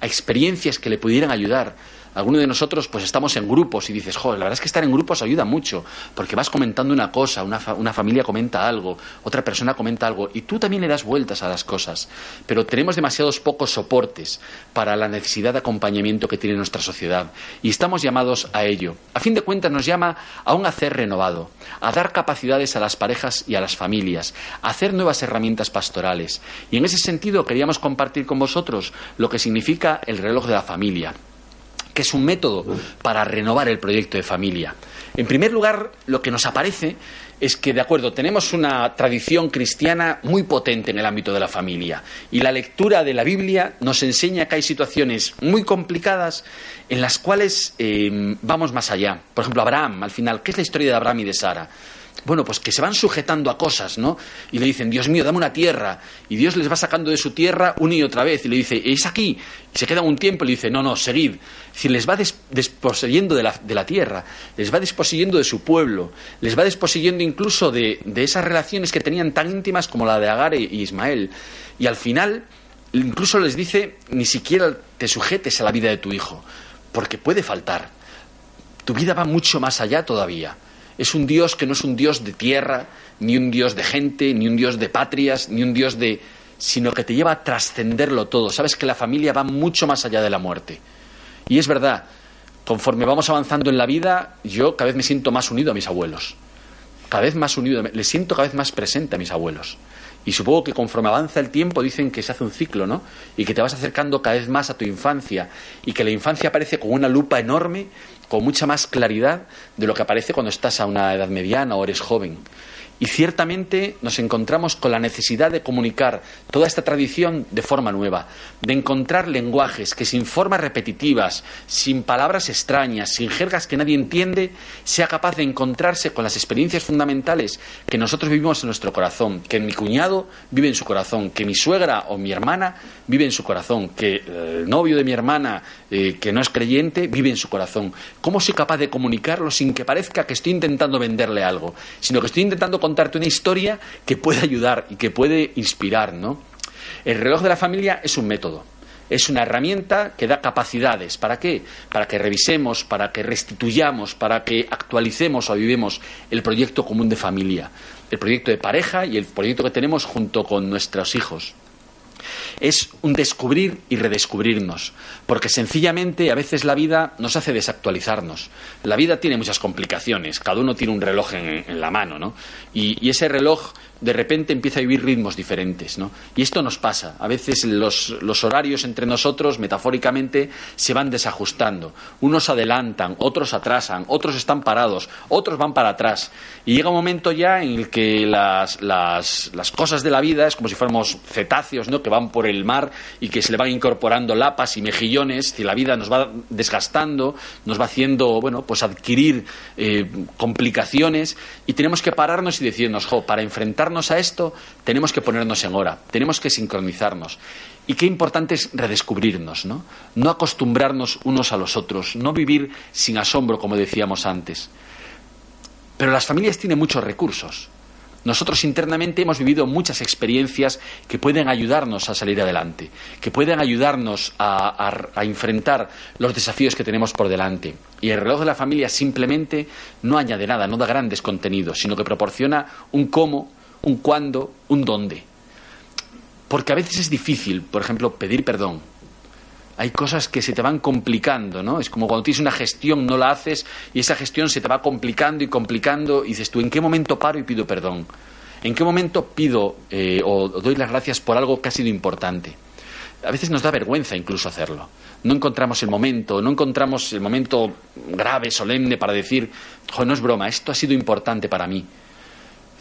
a experiencias que le pudieran ayudar, algunos de nosotros pues estamos en grupos y dices, joder, la verdad es que estar en grupos ayuda mucho, porque vas comentando una cosa, una, una, familia comenta algo, otra persona comenta algo, y tú también le das vueltas a las cosas. Pero tenemos demasiados pocos soportes para la necesidad de acompañamiento que tiene nuestra sociedad, y estamos llamados a ello. A fin de cuentas nos llama a un hacer renovado, a dar capacidades a las parejas y a las familias, a hacer nuevas herramientas pastorales. Y en ese sentido queríamos compartir con vosotros lo que significa el reloj de la familia que es un método para renovar el proyecto de familia. En primer lugar, lo que nos aparece es que, de acuerdo, tenemos una tradición cristiana muy potente en el ámbito de la familia y la lectura de la Biblia nos enseña que hay situaciones muy complicadas en las cuales eh, vamos más allá. Por ejemplo, Abraham, al final, ¿qué es la historia de Abraham y de Sara? Bueno, pues que se van sujetando a cosas, ¿no? Y le dicen, Dios mío, dame una tierra. Y Dios les va sacando de su tierra una y otra vez. Y le dice, es aquí. Y se queda un tiempo y le dice, no, no, seguid. Decir, les va des desposeyendo de la, tierra, les va desposeyendo de su pueblo, les va desposeyendo incluso de, esas relaciones que tenían tan íntimas como la de Agar y Ismael. Y al final, incluso les dice, ni siquiera te sujetes a la vida de tu hijo, porque puede faltar. Tu vida va mucho más allá todavía. Es un Dios que no es un Dios de tierra, ni un Dios de gente, ni un Dios de patrias, ni un Dios de... sino que te lleva a trascenderlo todo. Sabes que la familia va mucho más allá de la muerte. Y es verdad, conforme vamos avanzando en la vida, yo cada vez me siento más unido a mis abuelos. Cada vez más unido, le siento cada vez más presente a mis abuelos. Y supongo que conforme avanza el tiempo dicen que se hace un ciclo, ¿no? Y que te vas acercando cada vez más a tu infancia y que la infancia aparece con una lupa enorme, con mucha más claridad de lo que aparece cuando estás a una edad mediana o eres joven. Y ciertamente nos encontramos con la necesidad de comunicar toda esta tradición de forma nueva, de encontrar lenguajes que sin formas repetitivas, sin palabras extrañas, sin jergas que nadie entiende, sea capaz de encontrarse con las experiencias fundamentales que nosotros vivimos en nuestro corazón, que mi cuñado vive en su corazón, que mi suegra o mi hermana vive en su corazón, que el novio de mi hermana, eh, que no es creyente, vive en su corazón. ¿Cómo soy capaz de comunicarlo sin que parezca que estoy intentando venderle algo, sino que estoy intentando contarte una historia que puede ayudar y que puede inspirar, ¿no? El reloj de la familia es un método, es una herramienta que da capacidades. ¿Para qué? Para que revisemos, para que restituyamos, para que actualicemos o vivemos el proyecto común de familia, el proyecto de pareja y el proyecto que tenemos junto con nuestros hijos es un descubrir y redescubrirnos, porque sencillamente a veces la vida nos hace desactualizarnos. La vida tiene muchas complicaciones, cada uno tiene un reloj en, en la mano, ¿no? Y, y, ese reloj de repente empieza a vivir ritmos diferentes. ¿no? Y esto nos pasa. A veces los, los, horarios entre nosotros, metafóricamente, se van desajustando. Unos adelantan, otros atrasan, otros están parados, otros van para atrás. Y llega un momento ya en el que las, las, las cosas de la vida es como si fuéramos cetáceos ¿no? que van por el mar y que se le van incorporando lapas y mejillones, y la vida nos va desgastando, nos va haciendo bueno, pues adquirir eh, complicaciones y tenemos que pararnos y decirnos, jo, para enfrentarnos a esto tenemos que ponernos en hora, tenemos que sincronizarnos. Y qué importante es redescubrirnos, ¿no? No acostumbrarnos unos a los otros, no vivir sin asombro, como decíamos antes. Pero las familias tienen muchos recursos. Nosotros internamente hemos vivido muchas experiencias que pueden ayudarnos a salir adelante, que pueden ayudarnos a, a, enfrentar los desafíos que tenemos por delante. Y el reloj de la familia simplemente no añade nada, no da grandes contenidos, sino que proporciona un cómo, un cuándo, un dónde. Porque a veces es difícil, por ejemplo, pedir perdón. Hay cosas que se te van complicando, ¿no? Es como cuando tienes una gestión, no la haces y esa gestión se te va complicando y complicando y dices tú, ¿en qué momento paro y pido perdón? ¿En qué momento pido eh, o doy las gracias por algo que ha sido importante? A veces nos da vergüenza incluso hacerlo. No encontramos el momento, no encontramos el momento grave, solemne para decir, no es broma, esto ha sido importante para mí.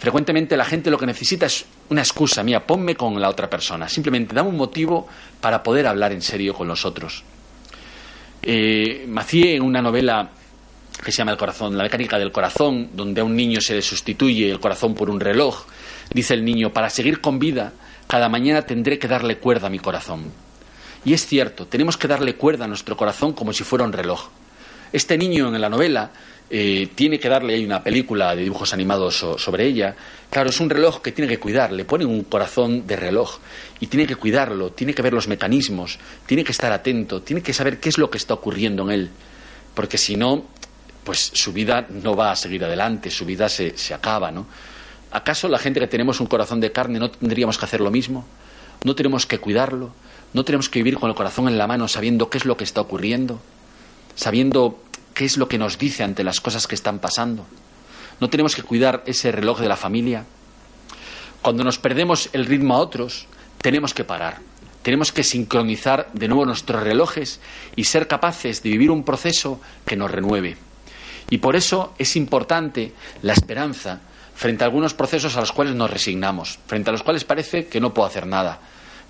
Frecuentemente la gente lo que necesita es una excusa mía, ponme con la otra persona. Simplemente dame un motivo para poder hablar en serio con los otros. Eh, Macié, en una novela que se llama El corazón, la mecánica del corazón, donde a un niño se le sustituye el corazón por un reloj, dice el niño, para seguir con vida, cada mañana tendré que darle cuerda a mi corazón. Y es cierto, tenemos que darle cuerda a nuestro corazón como si fuera un reloj. Este niño en la novela eh, tiene que darle hay una película de dibujos animados sobre ella. Claro, es un reloj que tiene que cuidar, le pone un corazón de reloj y tiene que cuidarlo, tiene que ver los mecanismos, tiene que estar atento, tiene que saber qué es lo que está ocurriendo en él, porque si no, pues su vida no va a seguir adelante, su vida se, se acaba, ¿no? ¿Acaso la gente que tenemos un corazón de carne no tendríamos que hacer lo mismo? ¿No tenemos que cuidarlo? ¿No tenemos que vivir con el corazón en la mano sabiendo qué es lo que está ocurriendo? Sabiendo qué es lo que nos dice ante las cosas que están pasando. No tenemos que cuidar ese reloj de la familia. Cuando nos perdemos el ritmo a otros, tenemos que parar. Tenemos que sincronizar de nuevo nuestros relojes y ser capaces de vivir un proceso que nos renueve. Y por eso es importante la esperanza frente a algunos procesos a los cuales nos resignamos, frente a los cuales parece que no puedo hacer nada,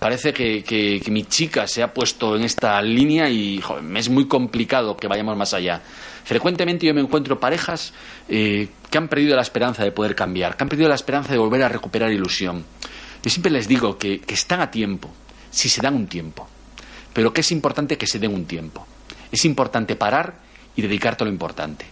parece que, mi chica se ha puesto en esta línea y es muy complicado que vayamos más allá. Frecuentemente yo me encuentro parejas eh, que han perdido la esperanza de poder cambiar, que han perdido la esperanza de volver a recuperar ilusión. Yo siempre les digo que, que están a tiempo, si se dan un tiempo, pero que es importante que se den un tiempo. Es importante parar y dedicarte a lo importante.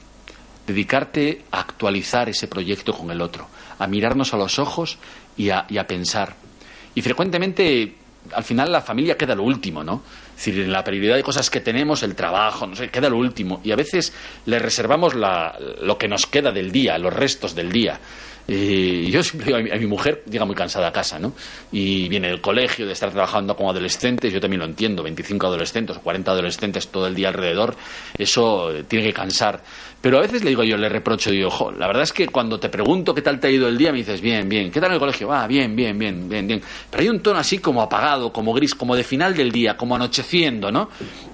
Dedicarte a actualizar ese proyecto con el otro, a mirarnos a los ojos y a pensar. Y frecuentemente al final la familia queda lo último, ¿no? Es decir, en la prioridad de cosas que tenemos, el trabajo, no sé, queda lo último. Y a veces le reservamos lo que nos queda del día, los restos del día. Y yo siempre digo a mi, mujer, llega muy cansada a casa, ¿no? Y viene del colegio, de estar trabajando como adolescentes, yo también lo entiendo, 25 adolescentes o 40 adolescentes todo el día alrededor, eso tiene que cansar. Pero a veces le digo yo, le reprocho, digo, ojo, la verdad es que cuando te pregunto qué tal te ha ido el día, me dices, bien, bien, ¿qué tal en el colegio? Va, ah, bien, bien, bien, bien, bien. Pero hay un tono así como apagado, como gris, como de final del día, como anocheciendo, ¿no?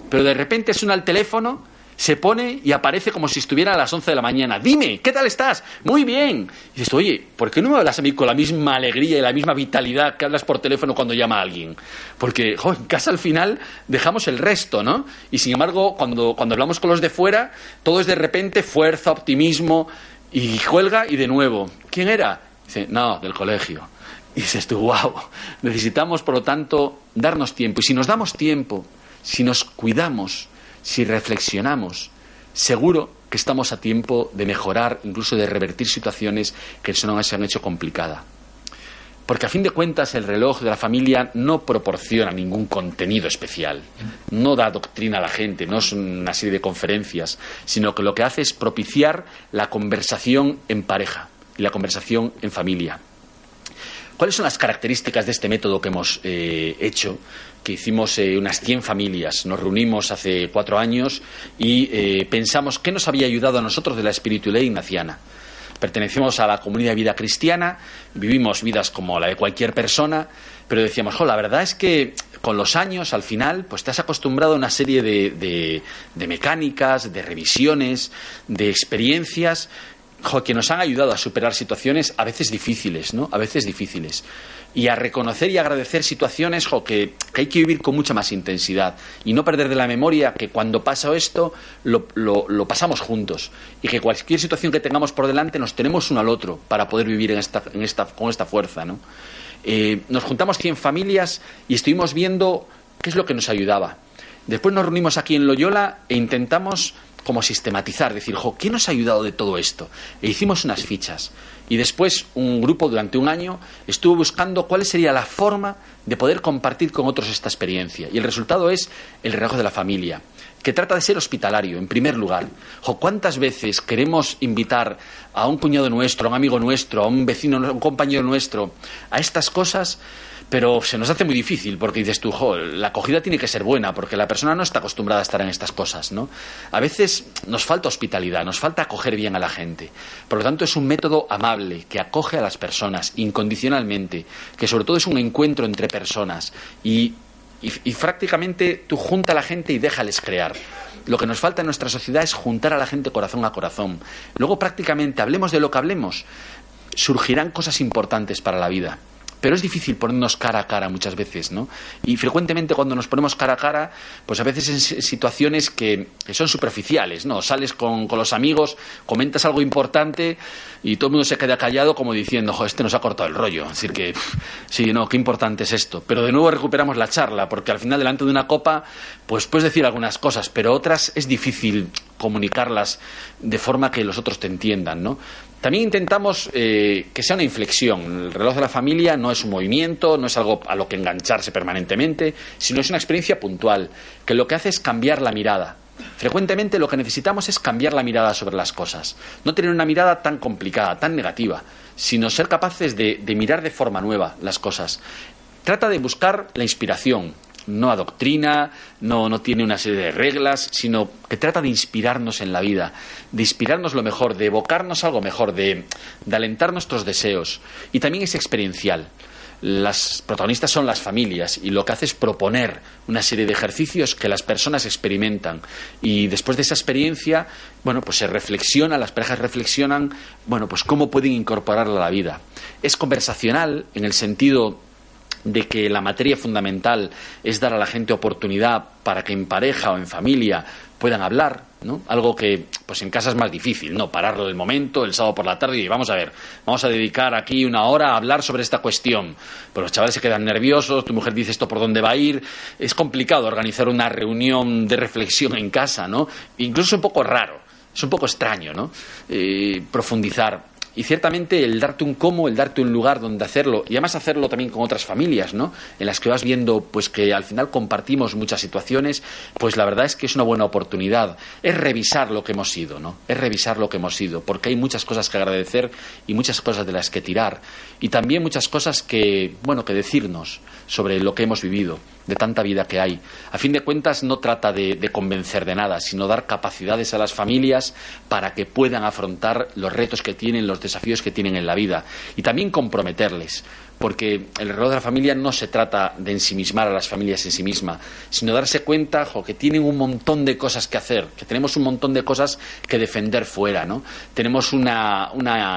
Pero de repente suena el teléfono se pone y aparece como si estuviera a las 11 de la mañana. Dime, ¿qué tal estás? Muy bien. Y dices, oye, ¿por qué no me hablas a mí con la misma alegría y la misma vitalidad que hablas por teléfono cuando llama a alguien? Porque jo, en casa al final dejamos el resto, ¿no? Y sin embargo, cuando, cuando hablamos con los de fuera, todo es de repente fuerza, optimismo y juelga y de nuevo. ¿Quién era? Dice, no, del colegio. Y dices tú, wow, necesitamos, por lo tanto, darnos tiempo. Y si nos damos tiempo, si nos cuidamos, si reflexionamos, seguro que estamos a tiempo de mejorar, incluso de revertir situaciones que se han hecho complicadas. Porque a fin de cuentas el reloj de la familia no proporciona ningún contenido especial, no da doctrina a la gente, no es una serie de conferencias, sino que lo que hace es propiciar la conversación en pareja y la conversación en familia. ¿Cuáles son las características de este método que hemos eh, hecho? Que hicimos eh, unas 100 familias. Nos reunimos hace cuatro años y eh, pensamos qué nos había ayudado a nosotros de la espiritualidad ignaciana. pertenecemos a la comunidad de vida cristiana, vivimos vidas como la de cualquier persona, pero decíamos, jo, la verdad es que con los años, al final, pues te has acostumbrado a una serie de, de, mecánicas, de revisiones, de experiencias que nos han ayudado a superar situaciones a veces difíciles, ¿no? A veces difíciles y a reconocer y agradecer situaciones que, hay que vivir con mucha más intensidad y no perder de la memoria que cuando pasa esto lo, lo, pasamos juntos y que cualquier situación que tengamos por delante nos tenemos uno al otro para poder vivir en esta, en esta, con esta fuerza. ¿no? Eh, nos juntamos 100 familias y estuvimos viendo qué es lo que nos ayudaba. Después nos reunimos aquí en Loyola e intentamos como sistematizar, decir, ¿qué nos ha ayudado de todo esto? E hicimos unas fichas. Y después un grupo durante un año estuvo buscando cuál sería la forma de poder compartir con otros esta experiencia. Y el resultado es el reloj de la familia, que trata de ser hospitalario, en primer lugar. ¿Cuántas veces queremos invitar a un cuñado nuestro, a un amigo nuestro, a un vecino, a un compañero nuestro, a estas cosas? Pero se nos hace muy difícil porque dices tú, la acogida tiene que ser buena porque la persona no está acostumbrada a estar en estas cosas, ¿no? A veces nos falta hospitalidad, nos falta acoger bien a la gente. Por lo tanto, es un método amable que acoge a las personas incondicionalmente, que sobre todo es un encuentro entre personas y, y, prácticamente tú junta a la gente y déjales crear. Lo que nos falta en nuestra sociedad es juntar a la gente corazón a corazón. Luego, prácticamente, hablemos de lo que hablemos, surgirán cosas importantes para la vida pero es difícil ponernos cara a cara muchas veces, ¿no? Y frecuentemente cuando nos ponemos cara a cara, pues a veces en situaciones que, son superficiales, ¿no? Sales con, los amigos, comentas algo importante y todo el mundo se queda callado como diciendo, jo, este nos ha cortado el rollo. Es decir, que, sí, no, qué importante es esto. Pero de nuevo recuperamos la charla, porque al final delante de una copa, pues puedes decir algunas cosas, pero otras es difícil comunicarlas de forma que los otros te entiendan, ¿no? También intentamos eh, que sea una inflexión. El reloj de la familia no es un movimiento, no es algo a lo que engancharse permanentemente, sino es una experiencia puntual, que lo que hace es cambiar la mirada. Frecuentemente lo que necesitamos es cambiar la mirada sobre las cosas, no tener una mirada tan complicada, tan negativa, sino ser capaces de mirar de forma nueva las cosas. Trata de buscar la inspiración, no adoctrina, no, no tiene una serie de reglas, sino que trata de inspirarnos en la vida, de inspirarnos lo mejor, de evocarnos algo mejor, de, alentar nuestros deseos. Y también es experiencial las protagonistas son las familias y lo que hace es proponer una serie de ejercicios que las personas experimentan y después de esa experiencia, bueno, pues se reflexiona, las parejas reflexionan, bueno, pues cómo pueden incorporarla a la vida. Es conversacional en el sentido de que la materia fundamental es dar a la gente oportunidad para que en pareja o en familia puedan hablar, ¿no? Algo que pues en casa es más difícil, ¿no? Pararlo del momento, el sábado por la tarde y vamos a ver, vamos a dedicar aquí una hora a hablar sobre esta cuestión. Pues los chavales se quedan nerviosos, tu mujer dice esto por dónde va a ir, es complicado organizar una reunión de reflexión en casa, ¿no? Incluso un poco raro, es un poco extraño, ¿no? Eh, profundizar y ciertamente el darte un cómo, el darte un lugar donde hacerlo, y además hacerlo también con otras familias, ¿no? En las que vas viendo, pues que al final compartimos muchas situaciones, pues la verdad es que es una buena oportunidad. Es revisar lo que hemos sido, ¿no? Es revisar lo que hemos sido, porque hay muchas cosas que agradecer y muchas cosas de las que tirar. Y también muchas cosas que, bueno, que decirnos sobre lo que hemos vivido, de tanta vida que hay. A fin de cuentas, no trata de, convencer de nada, sino dar capacidades a las familias para que puedan afrontar los retos que tienen, los desafíos que tienen en la vida y también comprometerles porque el reloj de la familia no se trata de ensimismar a las familias en sí misma, sino darse cuenta que tienen un montón de cosas que hacer, que tenemos un montón de cosas que defender fuera, ¿no? Tenemos una,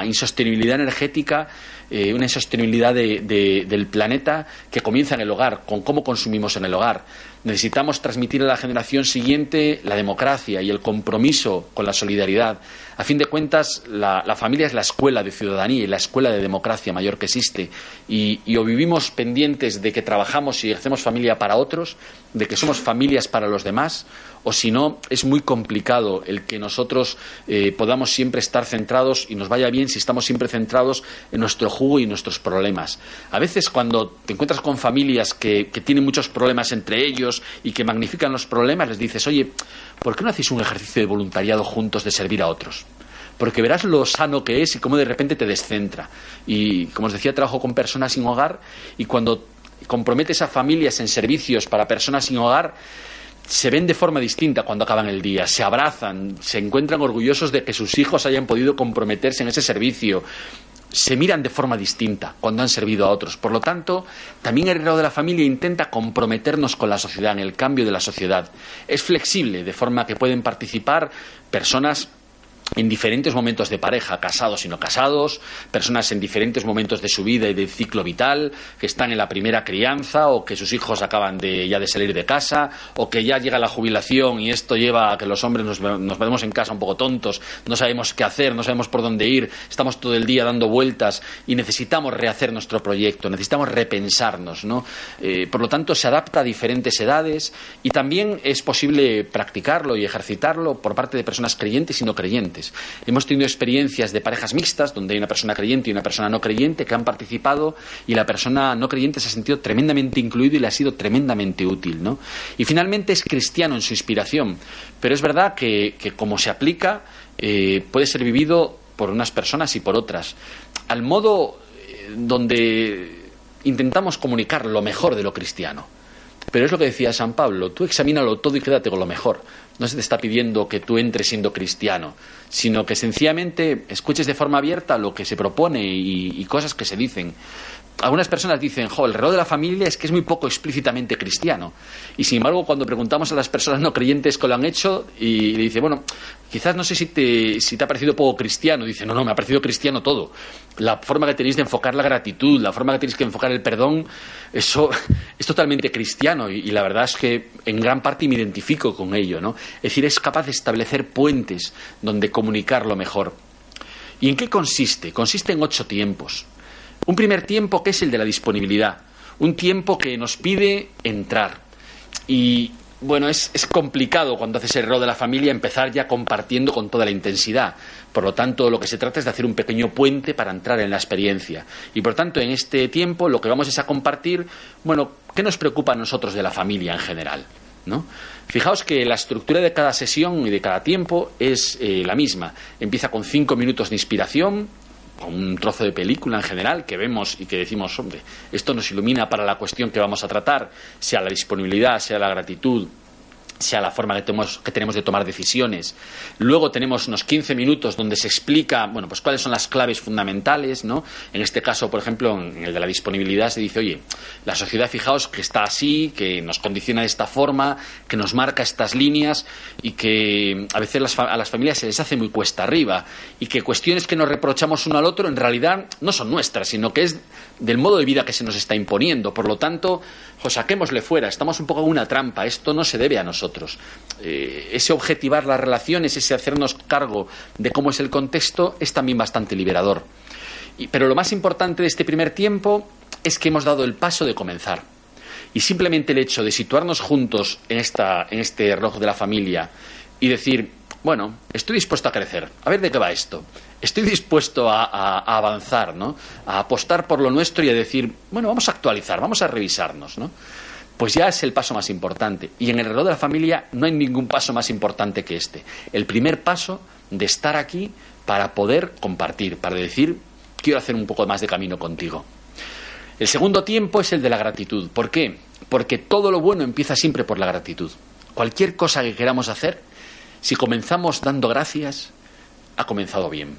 insostenibilidad energética, eh, una insostenibilidad del planeta que comienza en el hogar, con cómo consumimos en el hogar. Necesitamos transmitir a la generación siguiente la democracia y el compromiso con la solidaridad. A fin de cuentas, la, familia es la escuela de ciudadanía y la escuela de democracia mayor que existe. Y, y, o vivimos pendientes de que trabajamos y hacemos familia para otros, de que somos familias para los demás, o si no, es muy complicado el que nosotros eh, podamos siempre estar centrados y nos vaya bien si estamos siempre centrados en nuestro jugo y nuestros problemas. A veces cuando te encuentras con familias que, tienen muchos problemas entre ellos y que magnifican los problemas, les dices, oye, ¿por qué no hacéis un ejercicio de voluntariado juntos de servir a otros? porque verás lo sano que es y cómo de repente te descentra. Y como os decía, trabajo con personas sin hogar y cuando comprometes a familias en servicios para personas sin hogar, se ven de forma distinta cuando acaban el día, se abrazan, se encuentran orgullosos de que sus hijos hayan podido comprometerse en ese servicio, se miran de forma distinta cuando han servido a otros. Por lo tanto, también el grado de la familia intenta comprometernos con la sociedad, en el cambio de la sociedad. Es flexible, de forma que pueden participar personas en diferentes momentos de pareja, casados y no casados, personas en diferentes momentos de su vida y del ciclo vital, que están en la primera crianza o que sus hijos acaban de, ya de salir de casa o que ya llega la jubilación y esto lleva a que los hombres nos, nos vemos en casa un poco tontos, no sabemos qué hacer, no sabemos por dónde ir, estamos todo el día dando vueltas y necesitamos rehacer nuestro proyecto, necesitamos repensarnos. ¿no? Eh, por lo tanto, se adapta a diferentes edades y también es posible practicarlo y ejercitarlo por parte de personas creyentes y no creyentes. Hemos tenido experiencias de parejas mixtas, donde hay una persona creyente y una persona no creyente que han participado y la persona no creyente se ha sentido tremendamente incluido y le ha sido tremendamente útil. ¿no? Y finalmente es cristiano en su inspiración, pero es verdad que, como se aplica, eh, puede ser vivido por unas personas y por otras. Al modo eh, donde intentamos comunicar lo mejor de lo cristiano. Pero es lo que decía San Pablo, tú examínalo todo y quédate con lo mejor. No se te está pidiendo que tú entres siendo cristiano, sino que sencillamente escuches de forma abierta lo que se propone y, cosas que se dicen algunas personas dicen, jo, el reloj de la familia es que es muy poco explícitamente cristiano. Y sin embargo, cuando preguntamos a las personas no creyentes que lo han hecho, y le dice, bueno, quizás no sé si te, si te ha parecido poco cristiano, dice, no, no, me ha parecido cristiano todo. La forma que tenéis de enfocar la gratitud, la forma que tenéis que enfocar el perdón, eso es totalmente cristiano. Y, la verdad es que en gran parte me identifico con ello, ¿no? Es decir, es capaz de establecer puentes donde comunicarlo mejor. ¿Y en qué consiste? Consiste en ocho tiempos. Un primer tiempo que es el de la disponibilidad, un tiempo que nos pide entrar. Y bueno, es, complicado cuando haces el rol de la familia empezar ya compartiendo con toda la intensidad. Por lo tanto, lo que se trata es de hacer un pequeño puente para entrar en la experiencia. Y por tanto, en este tiempo lo que vamos es a compartir, bueno, ¿qué nos preocupa a nosotros de la familia en general? ¿No? Fijaos que la estructura de cada sesión y de cada tiempo es eh, la misma. Empieza con cinco minutos de inspiración, un trozo de película en general que vemos y que decimos, hombre, esto nos ilumina para la cuestión que vamos a tratar, sea la disponibilidad, sea la gratitud, sea la forma que tenemos, que tenemos de tomar decisiones. Luego tenemos unos 15 minutos donde se explica, bueno, pues cuáles son las claves fundamentales, ¿no? En este caso, por ejemplo, en el de la disponibilidad se dice, oye, la sociedad, fijaos que está así, que nos condiciona de esta forma, que nos marca estas líneas y que a veces a las familias se les hace muy cuesta arriba y que cuestiones que nos reprochamos uno al otro en realidad no son nuestras, sino que es del modo de vida que se nos está imponiendo. Por lo tanto, o saquémosle fuera, estamos un poco en una trampa, esto no se debe a nosotros. Eh, ese objetivar las relaciones, ese hacernos cargo de cómo es el contexto, es también bastante liberador. pero lo más importante de este primer tiempo es que hemos dado el paso de comenzar. Y simplemente el hecho de situarnos juntos en, esta, en este reloj de la familia y decir, bueno, estoy dispuesto a crecer, a ver de qué va esto estoy dispuesto a, avanzar, ¿no? A apostar por lo nuestro y a decir, bueno, vamos a actualizar, vamos a revisarnos, ¿no? Pues ya es el paso más importante. Y en el reloj de la familia no hay ningún paso más importante que este. El primer paso de estar aquí para poder compartir, para decir, quiero hacer un poco más de camino contigo. El segundo tiempo es el de la gratitud. ¿Por qué? Porque todo lo bueno empieza siempre por la gratitud. Cualquier cosa que queramos hacer, si comenzamos dando gracias, ha comenzado bien.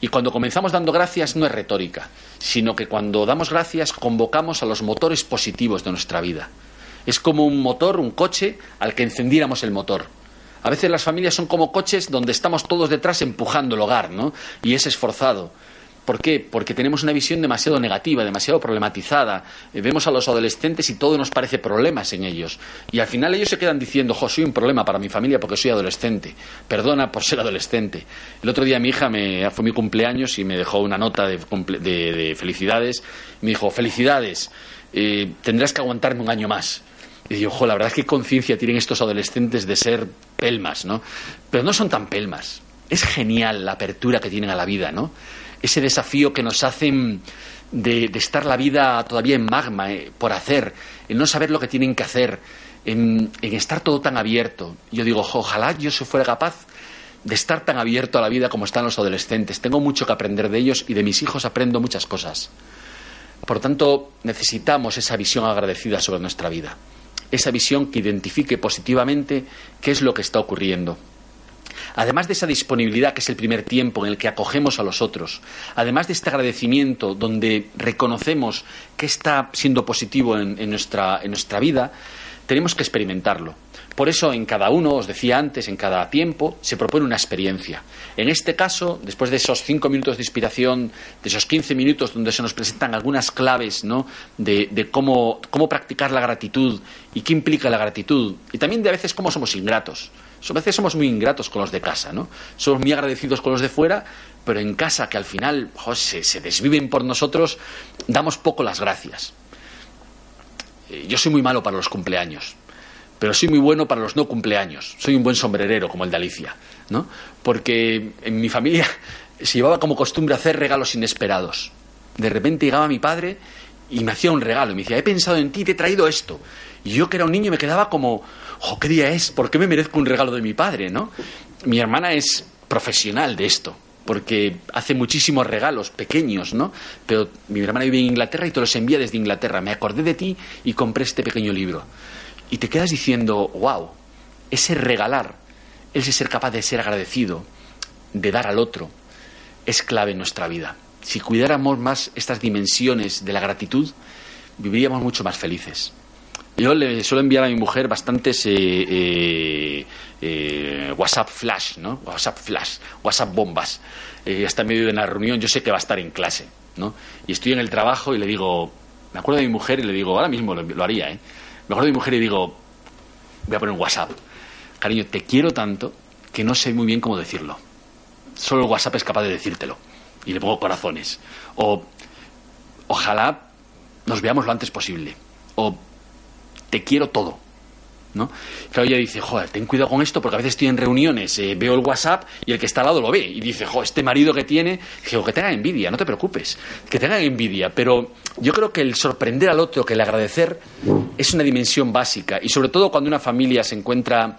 Y cuando comenzamos dando gracias no es retórica, sino que cuando damos gracias convocamos a los motores positivos de nuestra vida. Es como un motor, un coche, al que encendiéramos el motor. A veces las familias son como coches donde estamos todos detrás empujando el hogar, ¿no? Y es esforzado. ¿Por qué? Porque tenemos una visión demasiado negativa, demasiado problematizada. Eh, vemos a los adolescentes y todo nos parece problemas en ellos. Y al final ellos se quedan diciendo, jo, soy un problema para mi familia porque soy adolescente. Perdona por ser adolescente. El otro día mi hija me, fue mi cumpleaños y me dejó una nota de, felicidades. Me dijo, felicidades, eh, tendrás que aguantarme un año más. Y digo, jo, la verdad es que conciencia tienen estos adolescentes de ser pelmas, ¿no? Pero no son tan pelmas. Es genial la apertura que tienen a la vida, ¿no? Ese desafío que nos hacen de, estar la vida todavía en magma, eh, por hacer, en no saber lo que tienen que hacer, en, estar todo tan abierto. Yo digo, ojalá yo se fuera capaz de estar tan abierto a la vida como están los adolescentes. Tengo mucho que aprender de ellos y de mis hijos aprendo muchas cosas. Por tanto, necesitamos esa visión agradecida sobre nuestra vida. esa visión que identifique positivamente qué es lo que está ocurriendo. Además de esa disponibilidad que es el primer tiempo en el que acogemos a los otros, además de este agradecimiento donde reconocemos que está siendo positivo en, nuestra, en nuestra vida, tenemos que experimentarlo. Por eso en cada uno, os decía antes, en cada tiempo, se propone una experiencia. En este caso, después de esos cinco minutos de inspiración, de esos quince minutos donde se nos presentan algunas claves ¿no? de, cómo, cómo, practicar la gratitud y qué implica la gratitud, y también de a veces cómo somos ingratos. A veces somos muy ingratos con los de casa, ¿no? Somos muy agradecidos con los de fuera, pero en casa, que al final se, se desviven por nosotros, damos poco las gracias. Eh, yo soy muy malo para los cumpleaños pero soy muy bueno para los no cumpleaños. Soy un buen sombrerero, como el de Alicia, ¿no? Porque en mi familia se llevaba como costumbre hacer regalos inesperados. De repente llegaba mi padre y me hacía un regalo y me decía, he pensado en ti, te he traído esto. Y yo que era un niño me quedaba como, ¿qué día es? ¿Por qué me merezco un regalo de mi padre, no? Mi hermana es profesional de esto, porque hace muchísimos regalos pequeños, ¿no? Pero mi hermana vive en Inglaterra y te los envía desde Inglaterra. Me acordé de ti y compré este pequeño libro y te quedas diciendo, wow, ese regalar, ese ser capaz de ser agradecido, de dar al otro, es clave en nuestra vida. Si cuidáramos más estas dimensiones de la gratitud, viviríamos mucho más felices. Yo le suelo enviar a mi mujer bastantes eh, eh, eh, WhatsApp flash, ¿no? WhatsApp flash, WhatsApp bombas. está en medio de una reunión, yo sé que va a estar en clase, ¿no? Y estoy en el trabajo y le digo, me acuerdo de mi mujer y le digo, ahora mismo lo, lo haría, ¿eh? Me acuerdo de mi mujer y digo, voy a poner un WhatsApp. Cariño, te quiero tanto que no sé muy bien cómo decirlo. Solo el WhatsApp es capaz de decírtelo. Y le pongo corazones. O, ojalá nos veamos lo antes posible. O, te quiero todo. ¿no? Claro, ella dice, joder, ten cuidado con esto porque a veces estoy en reuniones, eh, veo el WhatsApp y el que está al lado lo ve y dice, joder, este marido que tiene, digo, que tenga envidia, no te preocupes, que tenga envidia, pero yo creo que el sorprender al otro, que el agradecer, es una dimensión básica y sobre todo cuando una familia se encuentra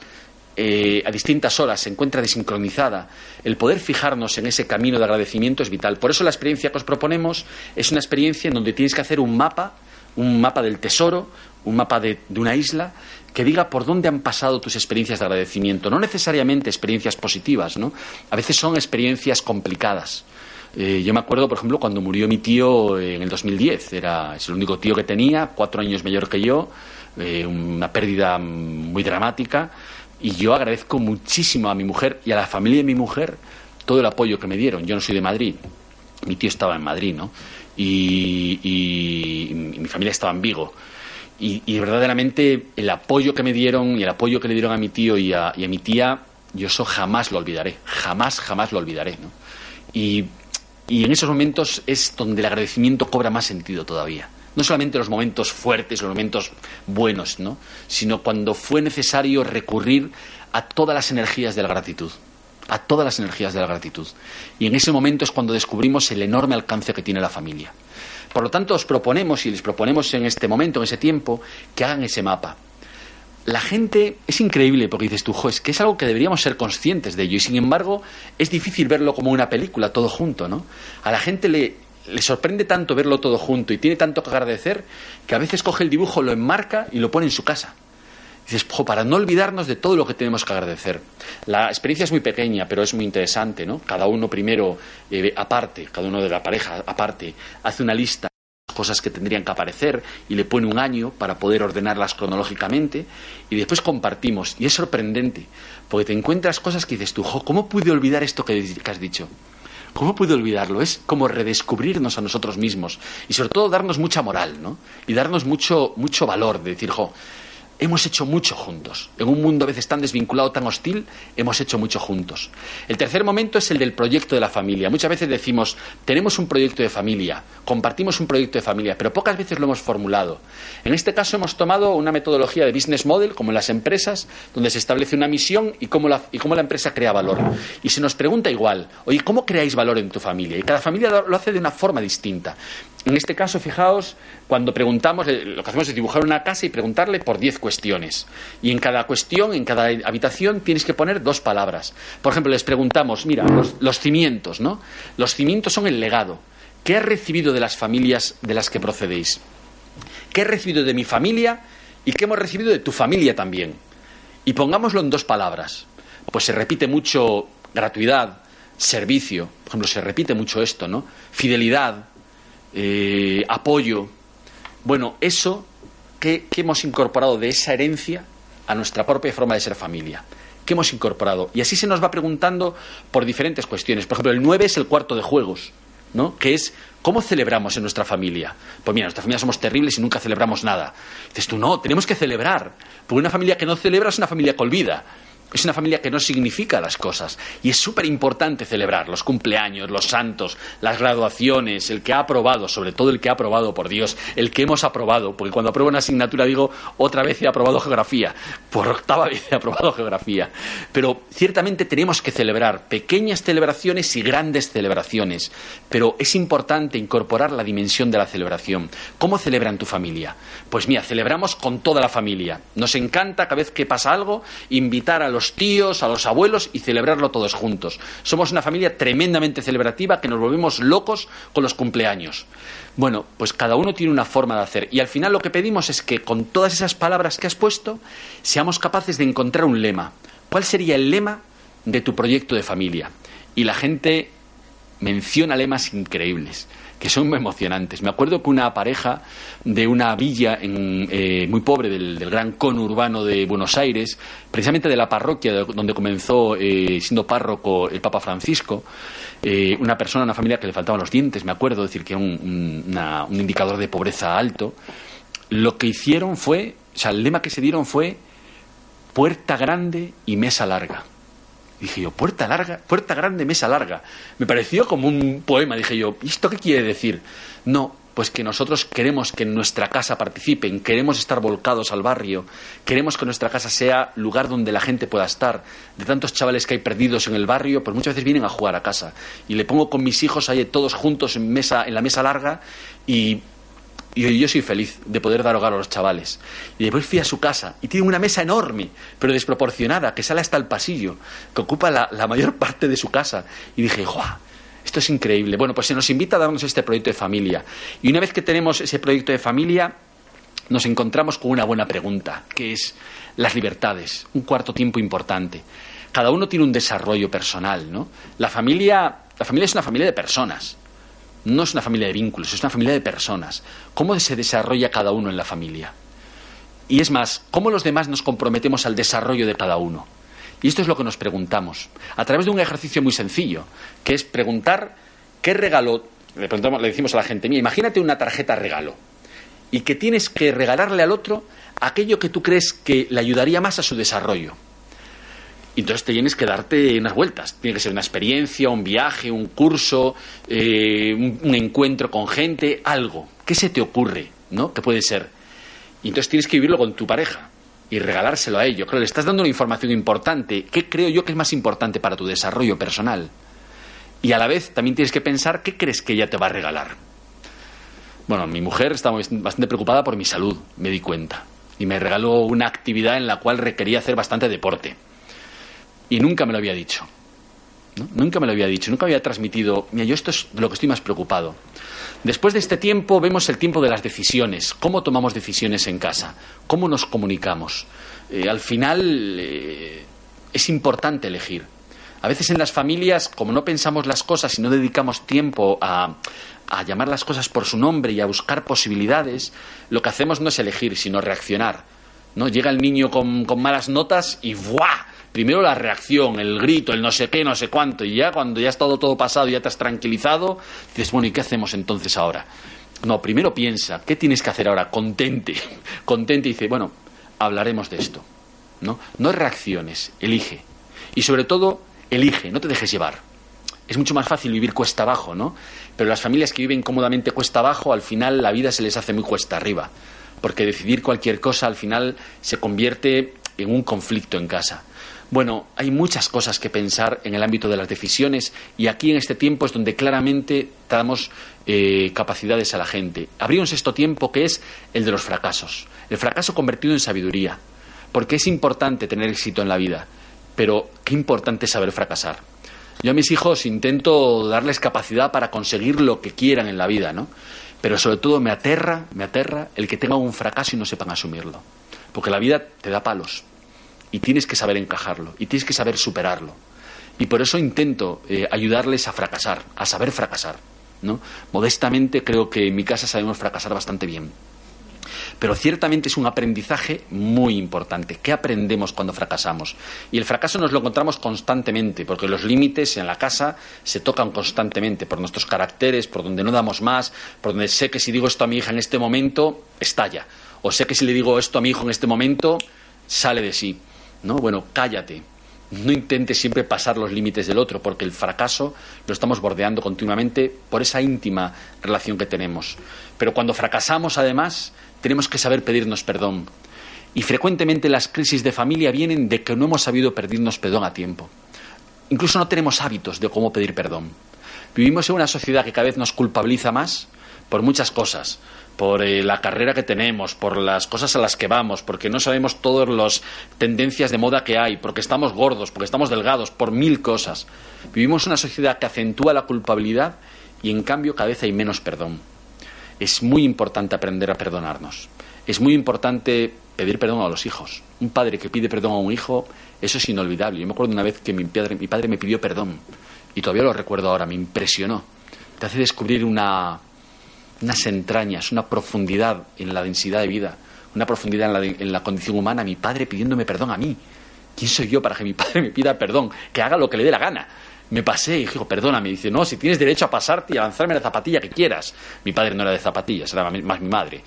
eh, a distintas horas, se encuentra desincronizada, el poder fijarnos en ese camino de agradecimiento es vital. Por eso la experiencia que os proponemos es una experiencia en donde tienes que hacer un mapa, un mapa del tesoro, un mapa de, una isla que diga por dónde han pasado tus experiencias de agradecimiento. No necesariamente experiencias positivas, ¿no? A veces son experiencias complicadas. Eh, yo me acuerdo, por ejemplo, cuando murió mi tío en el 2010. Era, es el único tío que tenía, cuatro años mayor que yo, eh, una pérdida muy dramática. Y yo agradezco muchísimo a mi mujer y a la familia de mi mujer todo el apoyo que me dieron. Yo no soy de Madrid, mi tío estaba en Madrid, ¿no? y mi familia estaba en Vigo. Y, verdaderamente el apoyo que me dieron y el apoyo que le dieron a mi tío y a, mi tía, yo eso jamás lo olvidaré, jamás, jamás lo olvidaré. ¿no? Y, y en esos momentos es donde el agradecimiento cobra más sentido todavía. No solamente los momentos fuertes, los momentos buenos, ¿no? sino cuando fue necesario recurrir a todas las energías de la gratitud a todas las energías de la gratitud. Y en ese momento es cuando descubrimos el enorme alcance que tiene la familia. Por lo tanto, os proponemos y les proponemos en este momento, en ese tiempo, que hagan ese mapa. La gente es increíble porque dices tú, jo, es que es algo que deberíamos ser conscientes de ello y sin embargo es difícil verlo como una película todo junto, ¿no? A la gente le, le sorprende tanto verlo todo junto y tiene tanto que agradecer que a veces coge el dibujo, lo enmarca y lo pone en su casa. Dices, para no olvidarnos de todo lo que tenemos que agradecer. La experiencia es muy pequeña, pero es muy interesante, ¿no? Cada uno primero, eh, aparte, cada uno de la pareja aparte, hace una lista de cosas que tendrían que aparecer y le pone un año para poder ordenarlas cronológicamente y después compartimos. Y es sorprendente, porque te encuentras cosas que dices tú, ¿cómo pude olvidar esto que, has dicho? ¿Cómo pude olvidarlo? Es como redescubrirnos a nosotros mismos y sobre todo darnos mucha moral, ¿no? Y darnos mucho, mucho valor de decir, jo, hemos hecho mucho juntos. En un mundo a veces tan desvinculado, tan hostil, hemos hecho mucho juntos. El tercer momento es el del proyecto de la familia. Muchas veces decimos, tenemos un proyecto de familia, compartimos un proyecto de familia, pero pocas veces lo hemos formulado. En este caso hemos tomado una metodología de business model, como en las empresas, donde se establece una misión y cómo la, y cómo la empresa crea valor. Y se nos pregunta igual, oye, ¿cómo creáis valor en tu familia? Y cada familia lo hace de una forma distinta. En este caso, fijaos, cuando preguntamos, eh, lo que hacemos es dibujar una casa y preguntarle por diez cuestiones. Y en cada cuestión, en cada habitación, tienes que poner dos palabras. Por ejemplo, les preguntamos, mira, los, cimientos, ¿no? Los cimientos son el legado. ¿Qué has recibido de las familias de las que procedéis? ¿Qué he recibido de mi familia y que hemos recibido de tu familia también. Y pongámoslo en dos palabras. Pues se repite mucho gratuidad, servicio, por ejemplo, se repite mucho esto, ¿no? Fidelidad, eh, apoyo. Bueno, eso que, que hemos incorporado de esa herencia a nuestra propia forma de ser familia. ¿Qué hemos incorporado? Y así se nos va preguntando por diferentes cuestiones. Por ejemplo, el 9 es el cuarto de juegos, ¿no? Que es ¿Cómo celebramos en nuestra familia? Pues mira, nuestra familia somos terribles y nunca celebramos nada. Dices tú, no, tenemos que celebrar. Porque una familia que no celebra es una familia que olvida. Es una familia que no significa las cosas. Y es súper importante celebrar los cumpleaños, los santos, las graduaciones, el que ha aprobado, sobre todo el que ha aprobado, por Dios, el que hemos aprobado. Porque cuando apruebo una asignatura digo, otra vez he aprobado geografía. Por octava vez he aprobado geografía. Pero ciertamente tenemos que celebrar pequeñas celebraciones y grandes celebraciones. Pero es importante incorporar la dimensión de la celebración. ¿Cómo celebran tu familia? Pues mira, celebramos con toda la familia. Nos encanta cada vez que pasa algo invitar a los tíos, a los abuelos y celebrarlo todos juntos. Somos una familia tremendamente celebrativa que nos volvemos locos con los cumpleaños. Bueno, pues cada uno tiene una forma de hacer y al final lo que pedimos es que con todas esas palabras que has puesto seamos capaces de encontrar un lema. ¿Cuál sería el lema de tu proyecto de familia? Y la gente menciona lemas increíbles que son emocionantes. Me acuerdo que una pareja de una villa eh, muy pobre del, gran conurbano de Buenos Aires, precisamente de la parroquia donde comenzó eh, siendo párroco el Papa Francisco, eh, una persona, una familia que le faltaban los dientes, me acuerdo, decir que era un indicador de pobreza alto, lo que hicieron fue, o sea, el lema que se dieron fue puerta grande y mesa larga. Dije yo, puerta larga, puerta grande, mesa larga. Me pareció como un poema. Dije yo, ¿y esto qué quiere decir? No, pues que nosotros queremos que en nuestra casa participen, queremos estar volcados al barrio, queremos que nuestra casa sea lugar donde la gente pueda estar. De tantos chavales que hay perdidos en el barrio, pues muchas veces vienen a jugar a casa. Y le pongo con mis hijos ahí todos juntos en, mesa, en la mesa larga y y yo soy feliz de poder dar hogar a los chavales. Y después fui a su casa y tiene una mesa enorme, pero desproporcionada, que sale hasta el pasillo, que ocupa la, mayor parte de su casa. Y dije, ¡guau! Esto es increíble. Bueno, pues se nos invita a darnos este proyecto de familia. Y una vez que tenemos ese proyecto de familia, nos encontramos con una buena pregunta, que es las libertades, un cuarto tiempo importante. Cada uno tiene un desarrollo personal, ¿no? La familia, la familia es una familia de personas no es una familia de vínculos, es una familia de personas. ¿Cómo se desarrolla cada uno en la familia? Y es más, ¿cómo los demás nos comprometemos al desarrollo de cada uno? Y esto es lo que nos preguntamos, a través de un ejercicio muy sencillo, que es preguntar qué regalo, le, le decimos a la gente, mía, imagínate una tarjeta regalo, y que tienes que regalarle al otro aquello que tú crees que le ayudaría más a su desarrollo. Y entonces tienes que darte unas vueltas. Tiene que ser una experiencia, un viaje, un curso, eh, un, encuentro con gente, algo. ¿Qué se te ocurre? ¿No? ¿Qué puede ser? Y entonces tienes que vivirlo con tu pareja y regalárselo a ello. Creo le estás dando una información importante. ¿Qué creo yo que es más importante para tu desarrollo personal? Y a la vez también tienes que pensar qué crees que ella te va a regalar. Bueno, mi mujer estaba bastante preocupada por mi salud, me di cuenta. Y me regaló una actividad en la cual requería hacer bastante deporte y nunca me lo había dicho. Nunca me lo había dicho, nunca había transmitido, mira, yo esto es de lo que estoy más preocupado. Después de este tiempo vemos el tiempo de las decisiones, cómo tomamos decisiones en casa, cómo nos comunicamos. Eh, al final eh, es importante elegir. A veces en las familias, como no pensamos las cosas y no dedicamos tiempo a, a llamar las cosas por su nombre y a buscar posibilidades, lo que hacemos no es elegir, sino reaccionar. ¿no? Llega el niño con, con malas notas y ¡buah! Primero la reacción, el grito, el no sé qué, no sé cuánto, y ya cuando ya ha estado todo pasado, ya te has tranquilizado, dices, bueno, ¿y qué hacemos entonces ahora? No, primero piensa, ¿qué tienes que hacer ahora? Contente, contente y dice, bueno, hablaremos de esto. ¿no? no reacciones, elige. Y sobre todo, elige, no te dejes llevar. Es mucho más fácil vivir cuesta abajo, ¿no? Pero las familias que viven cómodamente cuesta abajo, al final la vida se les hace muy cuesta arriba. Porque decidir cualquier cosa al final se convierte en un conflicto en casa. Bueno, hay muchas cosas que pensar en el ámbito de las decisiones y aquí en este tiempo es donde claramente damos eh, capacidades a la gente. Habría un sexto tiempo que es el de los fracasos. El fracaso convertido en sabiduría. Porque es importante tener éxito en la vida, pero qué importante es saber fracasar. Yo a mis hijos intento darles capacidad para conseguir lo que quieran en la vida, ¿no? Pero sobre todo me aterra, me aterra el que tenga un fracaso y no sepan asumirlo. Porque la vida te da palos y tienes que saber encajarlo y tienes que saber superarlo. Y por eso intento eh, ayudarles a fracasar, a saber fracasar. ¿no? Modestamente creo que en mi casa sabemos fracasar bastante bien. Pero ciertamente es un aprendizaje muy importante. ¿Qué aprendemos cuando fracasamos? Y el fracaso nos lo encontramos constantemente, porque los límites en la casa se tocan constantemente por nuestros caracteres, por donde no damos más, por donde sé que si digo esto a mi hija en este momento, estalla. O sé que si le digo esto a mi hijo en este momento, sale de sí. ¿No? Bueno, cállate. No intentes siempre pasar los límites del otro, porque el fracaso lo estamos bordeando continuamente por esa íntima relación que tenemos. Pero cuando fracasamos, además, tenemos que saber pedirnos perdón. Y frecuentemente las crisis de familia vienen de que no hemos sabido pedirnos perdón a tiempo. Incluso no tenemos hábitos de cómo pedir perdón. Vivimos en una sociedad que cada vez nos culpabiliza más por muchas cosas, por eh, la carrera que tenemos, por las cosas a las que vamos, porque no sabemos todas las tendencias de moda que hay, porque estamos gordos, porque estamos delgados, por mil cosas. Vivimos una sociedad que acentúa la culpabilidad y en cambio cada vez hay menos perdón es muy importante aprender a perdonarnos. Es muy importante pedir perdón a los hijos. Un padre que pide perdón a un hijo, eso es inolvidable. Yo me acuerdo una vez que mi padre, mi padre me pidió perdón y todavía lo recuerdo ahora, me impresionó. Te hace descubrir una, unas entrañas, una profundidad en la densidad de vida, una profundidad en la, en la condición humana. Mi padre pidiéndome perdón a mí. ¿Quién soy yo para que mi padre me pida perdón? Que haga lo que le dé la gana me pasé y dijo, perdóname. Dice, no, si tienes derecho a pasarte y a lanzarme la zapatilla que quieras. Mi padre no era de zapatillas, era más mi madre.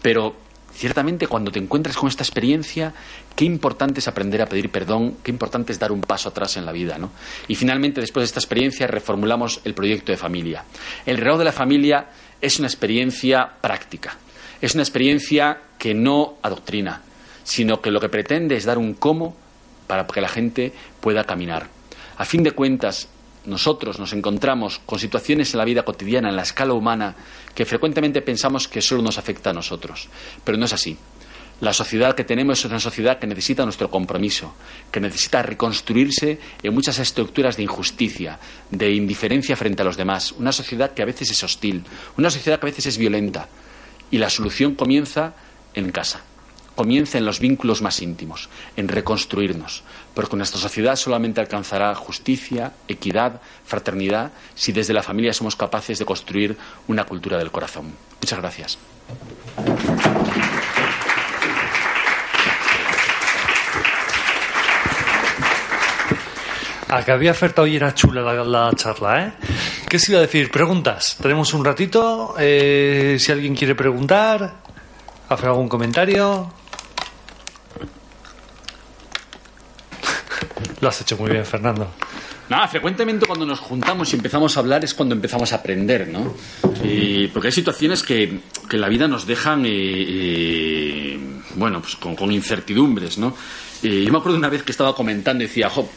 Pero ciertamente cuando te encuentras con esta experiencia, qué importante es aprender a pedir perdón, qué importante es dar un paso atrás en la vida, ¿no? Y finalmente, después de esta experiencia, reformulamos el proyecto de familia. El reloj de la familia es una experiencia práctica, es una experiencia que no adoctrina, sino que lo que pretende es dar un cómo para que la gente pueda caminar. A fin de cuentas, nosotros nos encontramos con situaciones en la vida cotidiana, en la escala humana, que frecuentemente pensamos que solo nos afecta a nosotros. Pero no es así. La sociedad que tenemos es una sociedad que necesita nuestro compromiso, que necesita reconstruirse en muchas estructuras de injusticia, de indiferencia frente a los demás. Una sociedad que a veces es hostil, una sociedad que a veces es violenta. Y la solución comienza en casa comienza en los vínculos más íntimos, en reconstruirnos, porque nuestra sociedad solamente alcanzará justicia, equidad, fraternidad, si desde la familia somos capaces de construir una cultura del corazón. Muchas gracias. A que había oferta hoy era chula la, charla, ¿eh? ¿Qué se iba a decir? Preguntas. Tenemos un ratito. Eh, si alguien quiere preguntar, hacer algún comentario. Lo has hecho muy bien, Fernando. Nada, frecuentemente cuando nos juntamos y empezamos a hablar es cuando empezamos a aprender, ¿no? porque hay situaciones que, que, la vida nos dejan, eh, eh, bueno, pues con, incertidumbres, ¿no? yo me acuerdo una vez que estaba comentando y decía, jo,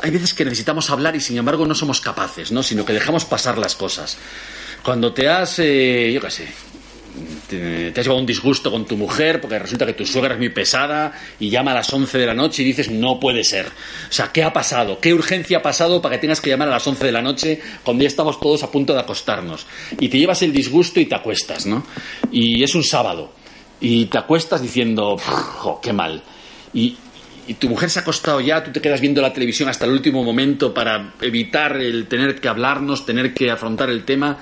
hay veces que necesitamos hablar y sin embargo no somos capaces, ¿no? Sino que dejamos pasar las cosas. Cuando te has, eh, yo qué sé, te, has llevado un disgusto con tu mujer porque resulta que tu suegra es muy pesada y llama a las 11 de la noche y dices, no puede ser. O sea, ¿qué ha pasado? ¿Qué urgencia ha pasado para que tengas que llamar a las 11 de la noche cuando ya estamos todos a punto de acostarnos? Y te llevas el disgusto y te acuestas, ¿no? Y es un sábado. Y te acuestas diciendo, qué mal. Y, y tu mujer se ha acostado ya, tú te quedas viendo la televisión hasta el último momento para evitar el tener que hablarnos, tener que afrontar el tema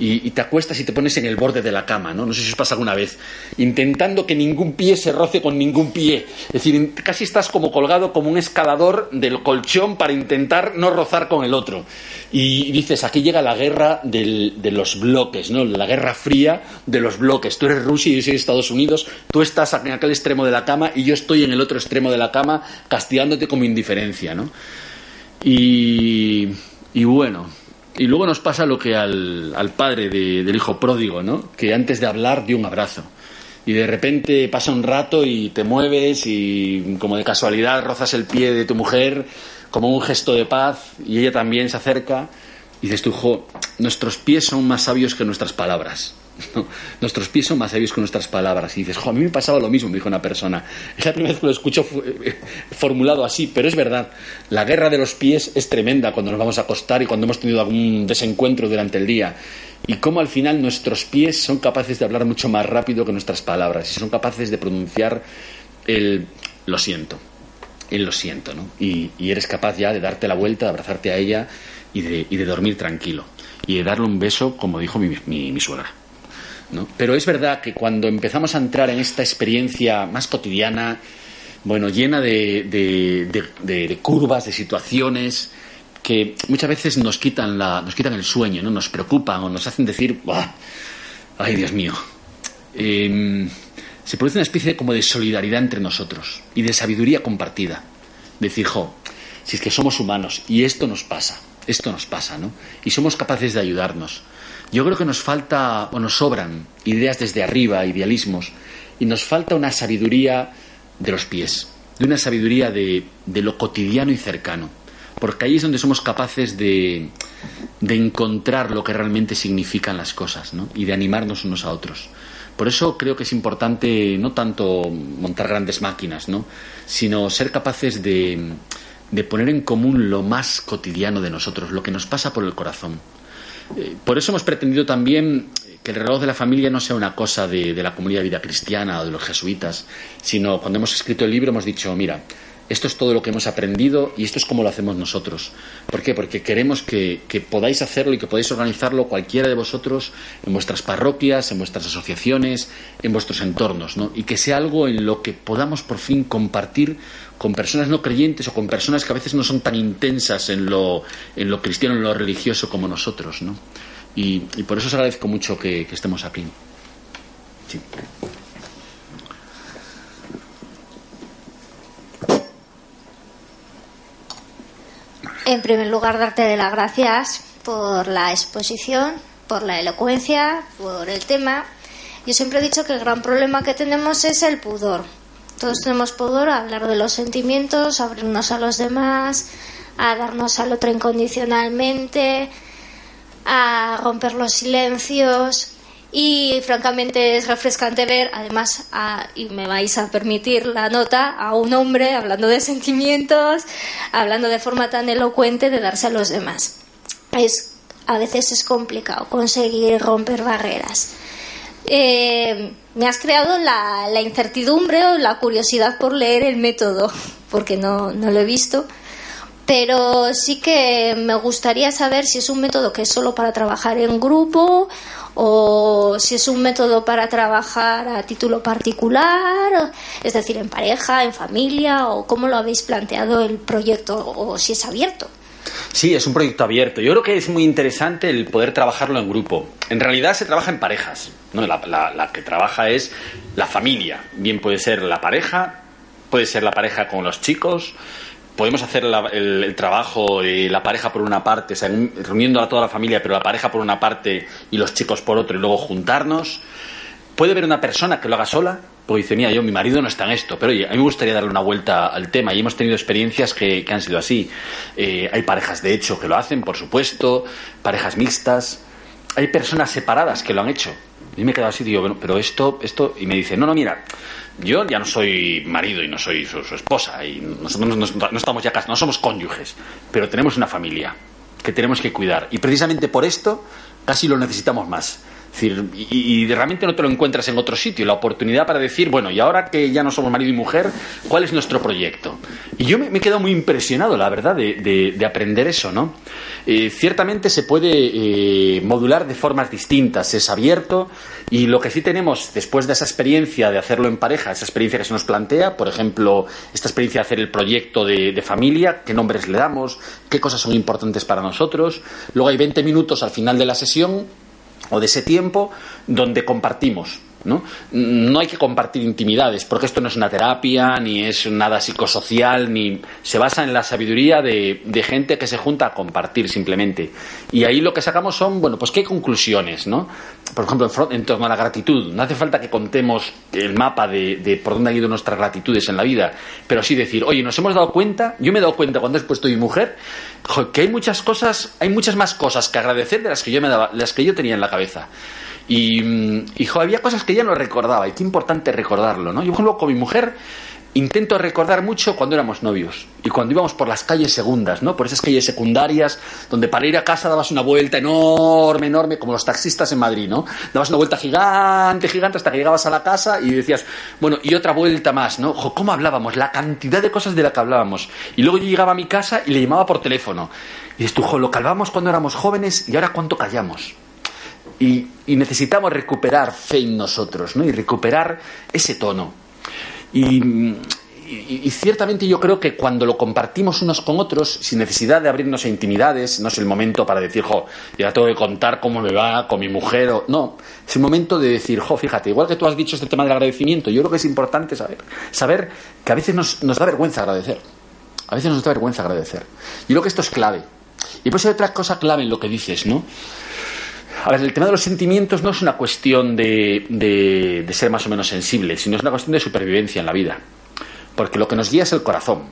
y, te acuestas y te pones en el borde de la cama, ¿no? No sé si os pasa alguna vez, intentando que ningún pie se roce con ningún pie. Es decir, casi estás como colgado como un escalador del colchón para intentar no rozar con el otro. Y dices, aquí llega la guerra de los bloques, ¿no? La guerra fría de los bloques. Tú eres Rusia y yo soy Estados Unidos, tú estás en aquel extremo de la cama y yo estoy en el otro extremo de la cama castigándote como indiferencia, ¿no? Y, y bueno, y luego nos pasa lo que al, padre del hijo pródigo, ¿no? Que antes de hablar dio un abrazo. Y de repente pasa un rato y te mueves y como de casualidad rozas el pie de tu mujer como un gesto de paz y ella también se acerca y dices tú, jo, nuestros pies son más sabios que nuestras palabras. Nuestros pies son más sabios que nuestras palabras. Y dices, jo, a mí me pasaba lo mismo, me dijo una persona. Es la primera vez que lo escucho eh, formulado así, pero es verdad. La guerra de los pies es tremenda cuando nos vamos a acostar y cuando hemos tenido algún desencuentro durante el día. Y cómo al final nuestros pies son capaces de hablar mucho más rápido que nuestras palabras y son capaces de pronunciar el lo siento, el lo siento, ¿no? Y, eres capaz ya de darte la vuelta, de abrazarte a ella y de, y de dormir tranquilo y de darle un beso, como dijo mi, mi, suegra. Pero es verdad que cuando empezamos a entrar en esta experiencia más cotidiana, bueno, llena de, de, curvas, de situaciones que muchas veces nos quitan, la, nos quitan el sueño, ¿no? nos preocupan o nos hacen decir, ¡ay, Dios mío! Em, se produce una especie como de solidaridad entre nosotros y de sabiduría compartida. Decir, jo, si es que somos humanos y esto nos pasa, esto nos pasa, ¿no? Y somos capaces de ayudarnos. Yo creo que nos falta o nos sobran ideas desde arriba, idealismos, y nos falta una sabiduría de los pies, de una sabiduría de, lo cotidiano y cercano, porque ahí es donde somos capaces de, de encontrar lo que realmente significan las cosas, ¿no? Y de animarnos unos a otros. Por eso creo que es importante no tanto montar grandes máquinas, ¿no? sino ser capaces de, de poner en común lo más cotidiano de nosotros, lo que nos pasa por el corazón. Eh, por eso hemos pretendido también que el reloj de la familia no sea una cosa de, de la comunidad de vida cristiana o de los jesuitas, sino cuando hemos escrito el libro hemos dicho, mira, esto es todo lo que hemos aprendido y esto es como lo hacemos nosotros. ¿Por qué? Porque queremos que, podáis hacerlo y que podáis organizarlo cualquiera de vosotros en vuestras parroquias, en vuestras asociaciones, en vuestros entornos, ¿no? Y que sea algo en lo que podamos por fin compartir con personas no creyentes o con personas que a veces no son tan intensas en lo, en lo cristiano, en lo religioso como nosotros, ¿no? Y, por eso os agradezco mucho que, que estemos aquí. En primer lugar, darte las gracias por la exposición, por la elocuencia, por el tema. Yo siempre he dicho que el gran problema que tenemos es el pudor. Todos tenemos pudor a hablar de los sentimientos, a abrirnos a los demás, a darnos al otro incondicionalmente, a romper los silencios. Y francamente es refrescante ver, además, y me vais a permitir la nota, a un hombre hablando de sentimientos, hablando de forma tan elocuente de darse a los demás. Es, a veces es complicado conseguir romper barreras. Eh, me has creado la, la, incertidumbre o la curiosidad por leer el método, porque no, no lo he visto pero sí que me gustaría saber si es un método que es solo para trabajar en grupo o si es un método para trabajar a título particular, es decir, en pareja, en familia, o cómo lo habéis planteado el proyecto, o si es abierto. Sí, es un proyecto abierto. Yo creo que es muy interesante el poder trabajarlo en grupo. En realidad se trabaja en parejas. ¿no? La, la que trabaja es la familia. Bien puede ser la pareja, puede ser la pareja con los chicos, podemos hacer el, trabajo la pareja por una parte, reuniendo a toda la familia, pero la pareja por una parte y los chicos por otro, y luego juntarnos. Puede haber una persona que lo haga sola, porque dice, mira, yo, mi marido no está en esto, pero oye, a mí me gustaría darle una vuelta al tema y hemos tenido experiencias que, han sido así. Eh, hay parejas, de hecho, que lo hacen, por supuesto, parejas mixtas, hay personas separadas que lo han hecho. Y me he quedado así, digo, pero esto, esto, y me dice, no, no, mira, yo ya no soy marido y no soy su, esposa y nosotros no, estamos ya no somos cónyuges, pero tenemos una familia que tenemos que cuidar. Y precisamente por esto casi lo necesitamos más y, realmente no te lo encuentras en otro sitio. La oportunidad para decir, bueno, y ahora que ya no somos marido y mujer, ¿cuál es nuestro proyecto? Y yo me, he quedado muy impresionado, la verdad, de, aprender eso, ¿no? Eh, ciertamente se puede eh, modular de formas distintas, es abierto, y lo que sí tenemos después de esa experiencia de hacerlo en pareja, esa experiencia que se nos plantea, por ejemplo, esta experiencia de hacer el proyecto de, de familia, qué nombres le damos, qué cosas son importantes para nosotros. Luego hay 20 minutos al final de la sesión o de ese tiempo donde compartimos. ¿No? no hay que compartir intimidades, porque esto no es una terapia, ni es nada psicosocial, ni se basa en la sabiduría de, gente que se junta a compartir simplemente. Y ahí lo que sacamos son, bueno, pues qué conclusiones, ¿no? Por ejemplo, en torno a la gratitud. No hace falta que contemos el mapa de, por dónde han ido nuestras gratitudes en la vida, pero sí decir, oye, nos hemos dado cuenta, yo me he dado cuenta cuando he puesto mi mujer, que hay muchas cosas, hay muchas más cosas que agradecer de las que yo, me daba, las que yo tenía en la cabeza. Y, mm, hijo, había cosas que ya no recordaba y qué importante recordarlo, ¿no? Yo, por con mi mujer intento recordar mucho cuando éramos novios y cuando íbamos por las calles segundas, ¿no? Por esas calles secundarias donde para ir a casa dabas una vuelta enorme, enorme, como los taxistas en Madrid, ¿no? Dabas una vuelta gigante, gigante hasta que llegabas a la casa y decías, bueno, y otra vuelta más, ¿no? ¿Cómo hablábamos? La cantidad de cosas de la que hablábamos. Y luego yo llegaba a mi casa y le llamaba por teléfono. Y dices tú, jo, lo calvamos cuando éramos jóvenes y ahora cuánto callamos. Y, necesitamos recuperar fe en nosotros, ¿no? Y recuperar ese tono. Y, ciertamente yo creo que cuando lo compartimos unos con otros, sin necesidad de abrirnos a intimidades, no es el momento para decir, jo, ya tengo que contar cómo me va con mi mujer, o no, es el momento de decir, jo, fíjate, igual que tú has dicho este tema del agradecimiento, yo creo que es importante saber, saber que a veces nos, nos da vergüenza agradecer, a veces nos da vergüenza agradecer. Yo creo que esto es clave. Y pues hay otra cosa clave en lo que dices, ¿no? A el tema de los sentimientos no es una cuestión de, de, ser más o menos sensible, sino es una cuestión de supervivencia en la vida. Porque lo que nos guía es el corazón.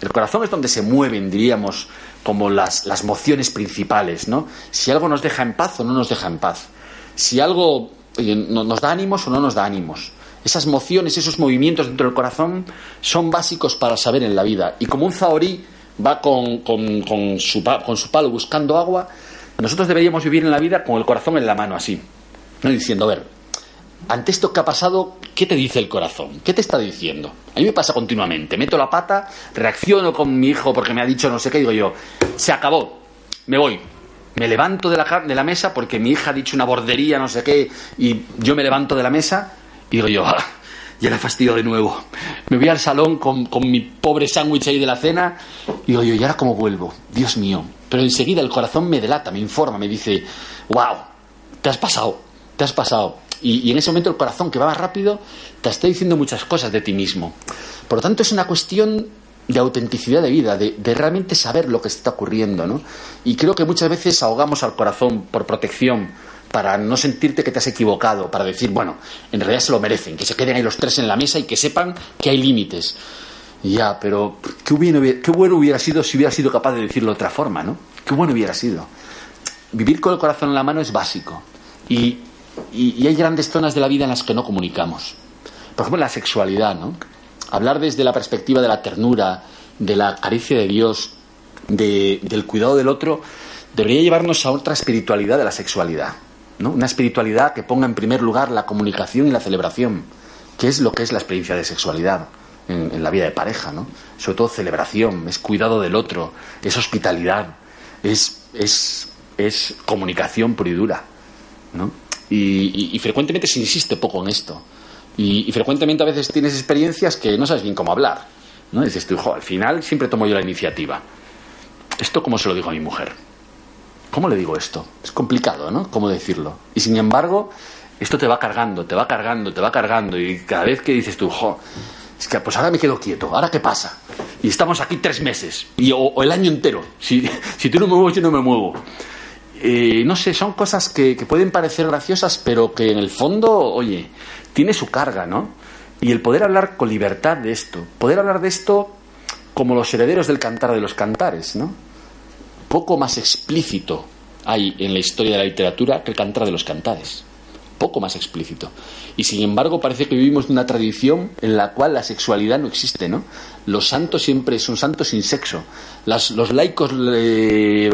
El corazón es donde se mueven, diríamos, como las, las mociones principales, ¿no? Si algo nos deja en paz o no nos deja en paz. Si algo nos da ánimos o no nos da ánimos. Esas mociones, esos movimientos dentro del corazón son básicos para saber en la vida. Y como un zahorí va con, con, con, su, con su palo buscando agua, nosotros deberíamos vivir en la vida con el corazón en la mano así, no diciendo, a ver, ante esto que ha pasado, ¿qué te dice el corazón? ¿Qué te está diciendo? A mí me pasa continuamente, meto la pata, reacciono con mi hijo porque me ha dicho no sé qué, digo yo, se acabó, me voy. Me levanto de la, mesa porque mi hija ha dicho una bordería, no sé qué, y yo me levanto de la mesa y digo yo, ah, ya la fastidio de nuevo. Me voy al salón con, con mi pobre sándwich ahí de la cena y digo yo, ¿y ahora cómo vuelvo? Dios mío, pero enseguida el corazón me delata, me informa, me dice, wow, te has pasado, te has pasado. Y, en ese momento el corazón que va más rápido te está diciendo muchas cosas de ti mismo. Por lo tanto, es una cuestión de autenticidad de vida, de, realmente saber lo que está ocurriendo, ¿no? Y creo que muchas veces ahogamos al corazón por protección, para no sentirte que te has equivocado, para decir, bueno, en realidad se lo merecen, que se queden ahí los tres en la mesa y que sepan que hay límites. Ya, pero qué bueno, qué bueno hubiera sido si hubiera sido capaz de decirlo de otra forma, ¿no? Qué bueno hubiera sido. Vivir con el corazón en la mano es básico. Y, y, hay grandes zonas de la vida en las que no comunicamos. Por ejemplo, la sexualidad, ¿no? Hablar desde la perspectiva de la ternura, de la caricia de Dios, de, del cuidado del otro, debería llevarnos a otra espiritualidad de la sexualidad. ¿no? Una espiritualidad que ponga en primer lugar la comunicación y la celebración, que es lo que es la experiencia de sexualidad en, la vida de pareja, ¿no? Sobre todo celebración, es cuidado del otro, es hospitalidad, es, es, es comunicación pura y dura, ¿no? Y, frecuentemente se insiste poco en esto. Y, frecuentemente a veces tienes experiencias que no sabes bien cómo hablar, ¿no? dices tú, al final siempre tomo yo la iniciativa. ¿Esto cómo se lo digo a mi mujer? ¿Cómo le digo esto? Es complicado, ¿no? ¿Cómo decirlo? Y sin embargo, esto te va cargando, te va cargando, te va cargando. Y cada vez que dices tú, jo, es que pues ahora me quedo quieto, ¿ahora qué pasa? Y estamos aquí tres meses, y, o, el año entero. Si, si, tú no me mueves, yo no me muevo. Eh, no sé, son cosas que, que, pueden parecer graciosas, pero que en el fondo, oye, tiene su carga, ¿no? Y el poder hablar con libertad de esto, poder hablar de esto como los herederos del cantar de los cantares, ¿no? Poco más explícito hay en la historia de la literatura que el cantar de los cantares poco más explícito. Y sin embargo parece que vivimos en una tradición en la cual la sexualidad no existe, ¿no? Los santos siempre son santos sin sexo. Los laicos eh,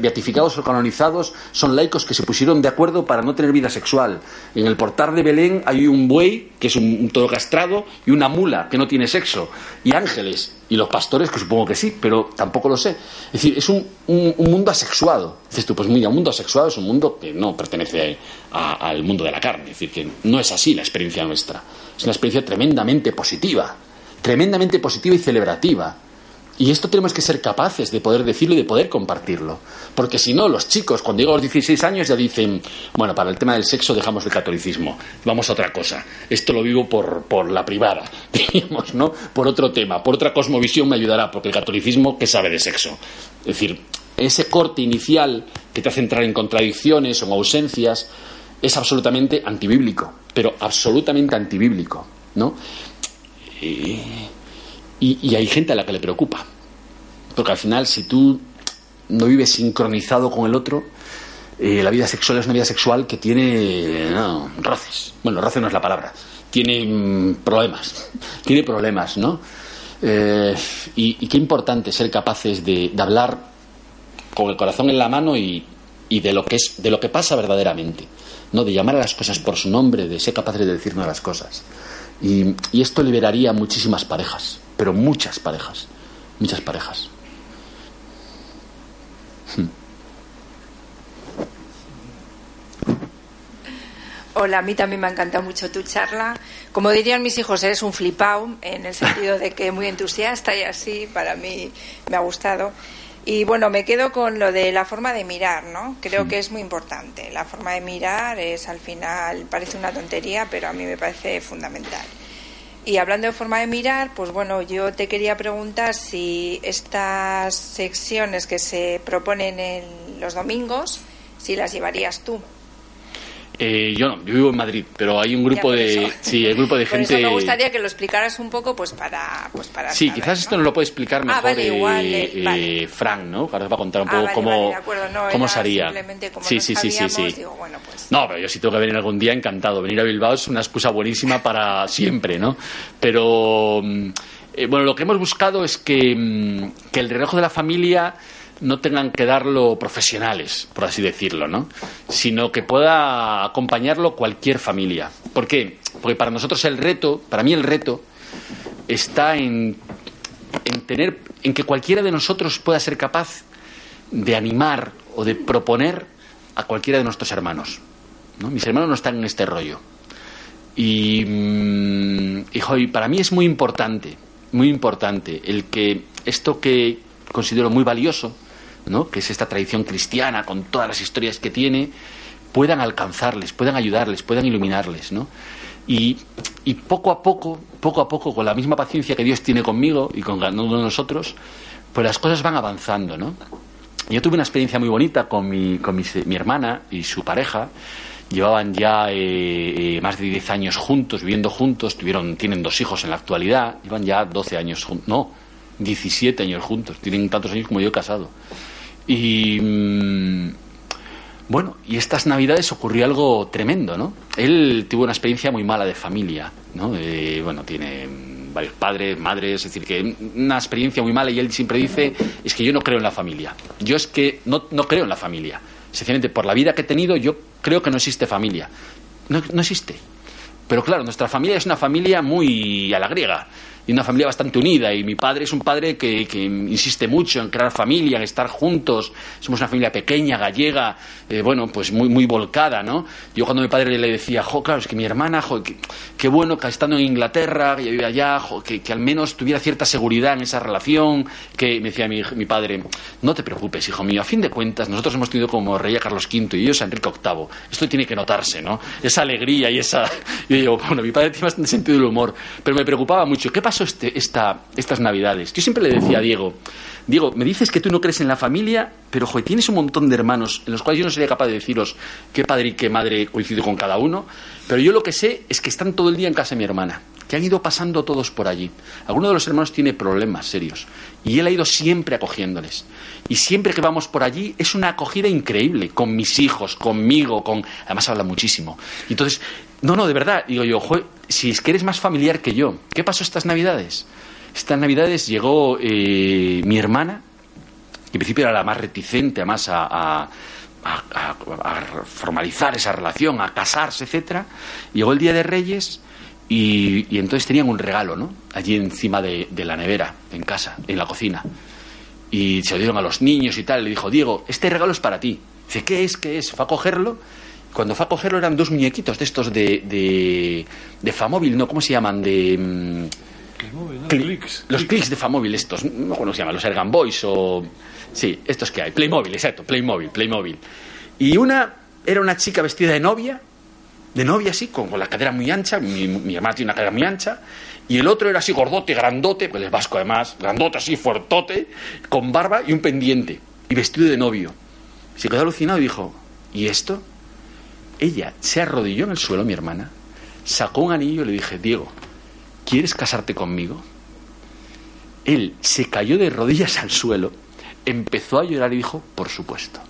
beatificados o canonizados son laicos que se pusieron de acuerdo para no tener vida sexual. En el portal de Belén hay un buey, que es un, toro castrado, y una mula, que no tiene sexo, y ángeles. Y los pastores, que supongo que sí, pero tampoco lo sé. Es decir, es un, mundo asexuado. Dices tú, pues mira, un mundo asexuado es un mundo que no pertenece al mundo de la carne. Es decir, que no es así la experiencia nuestra. Es una experiencia tremendamente positiva tremendamente positiva y celebrativa. Y esto tenemos que ser capaces de poder decirlo y de poder compartirlo. Porque si no, los chicos, cuando llegan a los 16 años, ya dicen, bueno, para el tema del sexo dejamos el catolicismo, vamos a otra cosa. Esto lo vivo por, por la privada, diríamos, ¿no? Por otro tema, por otra cosmovisión me ayudará, porque el catolicismo, ¿qué sabe de sexo? Es decir, ese corte inicial que te hace entrar en contradicciones o en ausencias es absolutamente antibíblico, pero absolutamente antibíblico, ¿no? Hay gente a la que le preocupa. Porque al final, si tú no vives sincronizado con el otro, eh, la vida sexual es una vida sexual que tiene roces. Bueno, roces no es la palabra. Tiene mm, problemas. Tiene problemas, ¿no? Eh, y, qué importante ser capaces de, hablar con el corazón en la mano y, de lo que es, de lo que pasa verdaderamente, no de llamar a las cosas por su nombre, de ser capaces de decirnos las cosas. Y, esto liberaría muchísimas parejas, pero muchas parejas, muchas parejas. Hmm. Hola, a mí también me ha encantado mucho tu charla. Como dirían mis hijos, eres un flipao, en el sentido de que muy entusiasta y así, para mí me ha gustado. Y bueno, me quedo con lo de la forma de mirar, ¿no? Creo que es muy importante. La forma de mirar es, al final, parece una tontería, pero a mí me parece fundamental. Y hablando de forma de mirar, pues bueno, yo te quería preguntar si estas secciones que se proponen en los domingos, si las llevarías tú. Eh, yo no, yo vivo en Madrid, pero hay un grupo de, sí, hay un grupo de gente. me gustaría que lo explicaras un poco, pues para, pues para. Sí, quizás esto nos lo puede explicar ah, mejor eh, eh, Frank, ¿no? Ahora os va a contar un ah, poco cómo, cómo se haría. sí, sí, sí, sí, sí. Pues no, pero yo sí tengo que venir algún día, encantado. Venir a Bilbao es una excusa buenísima para siempre, ¿no? Pero mm, bueno, lo que hemos buscado es que, mm, que el reloj de la familia no tengan que darlo profesionales, por así decirlo, ¿no? Sino que pueda acompañarlo cualquier familia. ¿Por qué? Porque para nosotros el reto, para mí el reto, está en, en tener, en que cualquiera de nosotros pueda ser capaz de animar o de proponer a cualquiera de nuestros hermanos. ¿no? Mis hermanos no están en este rollo. Y, mm, y para mí es muy importante, muy importante el que esto que considero muy valioso, que es esta tradición cristiana con todas las historias que tiene, puedan alcanzarles, puedan ayudarles, puedan iluminarles. ¿no? Y, poco a poco, poco a poco, con la misma paciencia que Dios tiene conmigo y con cada uno de nosotros, pues las cosas van avanzando. ¿no? Yo tuve una experiencia muy bonita con mi, con mi, hermana y su pareja. Llevaban ya eh, eh, más de 10 años juntos, viviendo juntos, tuvieron, tienen dos hijos en la actualidad, llevan ya 12 años juntos, no, 17 años juntos, tienen tantos años como yo casado. Y mm, bueno, y estas navidades ocurrió algo tremendo, ¿no? Él tuvo una experiencia muy mala de familia, ¿no? bueno, tiene varios padres, madres, es decir, que una experiencia muy mala y él siempre dice, es que yo no creo en la familia. Yo es que no, no creo en la familia. Sencillamente, por la vida que he tenido, yo creo que no existe familia. No, no existe. Pero claro, nuestra familia es una familia muy a la griega y una familia bastante unida. Y mi padre es un padre que, insiste mucho en crear familia, en estar juntos. Somos una familia pequeña, gallega, eh, bueno, pues muy, muy volcada, ¿no? Yo cuando mi padre le decía, jo, claro, es que mi hermana, jo, qué, bueno que estando en Inglaterra, que vive allá, que, al menos tuviera cierta seguridad en esa relación, que me decía mi, mi padre, no te preocupes, hijo mío, a fin de cuentas, nosotros hemos tenido como rey a Carlos V y ellos a Enrique VIII. Esto tiene que notarse, ¿no? Esa alegría y esa... Yo digo, bueno, mi padre tiene bastante sentido del humor, pero me preocupaba mucho. ¿Qué pasó este, esta, estas navidades? Yo siempre le decía a Diego, Diego, me dices que tú no crees en la familia, pero joder, tienes un montón de hermanos en los cuales yo no sería capaz de deciros qué padre y qué madre coincido con cada uno, pero yo lo que sé es que están todo el día en casa de mi hermana, que han ido pasando todos por allí. Alguno de los hermanos tiene problemas serios y él ha ido siempre acogiéndoles. Y siempre que vamos por allí es una acogida increíble, con mis hijos, conmigo, con... Además habla muchísimo. entonces, no, no, de verdad, digo yo, si es que eres más familiar que yo, ¿qué pasó estas navidades? Estas navidades llegó eh, mi hermana, que en principio era la más reticente, además a, a, formalizar esa relación, a casarse, etcétera. Llegó el Día de Reyes y, entonces tenían un regalo, ¿no? Allí encima de, de, la nevera, en casa, en la cocina. Y se lo dieron a los niños y tal. Le dijo, Diego, este regalo es para ti. Dice, ¿qué es? ¿Qué es? Fue a cogerlo cuando fue a cogerlo eran dos muñequitos de estos de, de, de Famóvil, ¿no? ¿Cómo se llaman? De... Mm, los clics de Famóvil estos, no cómo se llaman, los Ergan Boys o... Sí, estos que hay. Playmobil, exacto, Playmobil, Playmobil. Y una era una chica vestida de novia, de novia así, con, la cadera muy ancha, mi, mi, hermana tiene una cadera muy ancha, y el otro era así gordote, grandote, pues es vasco además, grandote así, fuertote, con barba y un pendiente, y vestido de novio. Se quedó alucinado y dijo, ¿y esto? Ella se arrodilló en el suelo, mi hermana, sacó un anillo y le dije, Diego, ¿quieres casarte conmigo? Él se cayó de rodillas al suelo, empezó a llorar y dijo, por supuesto.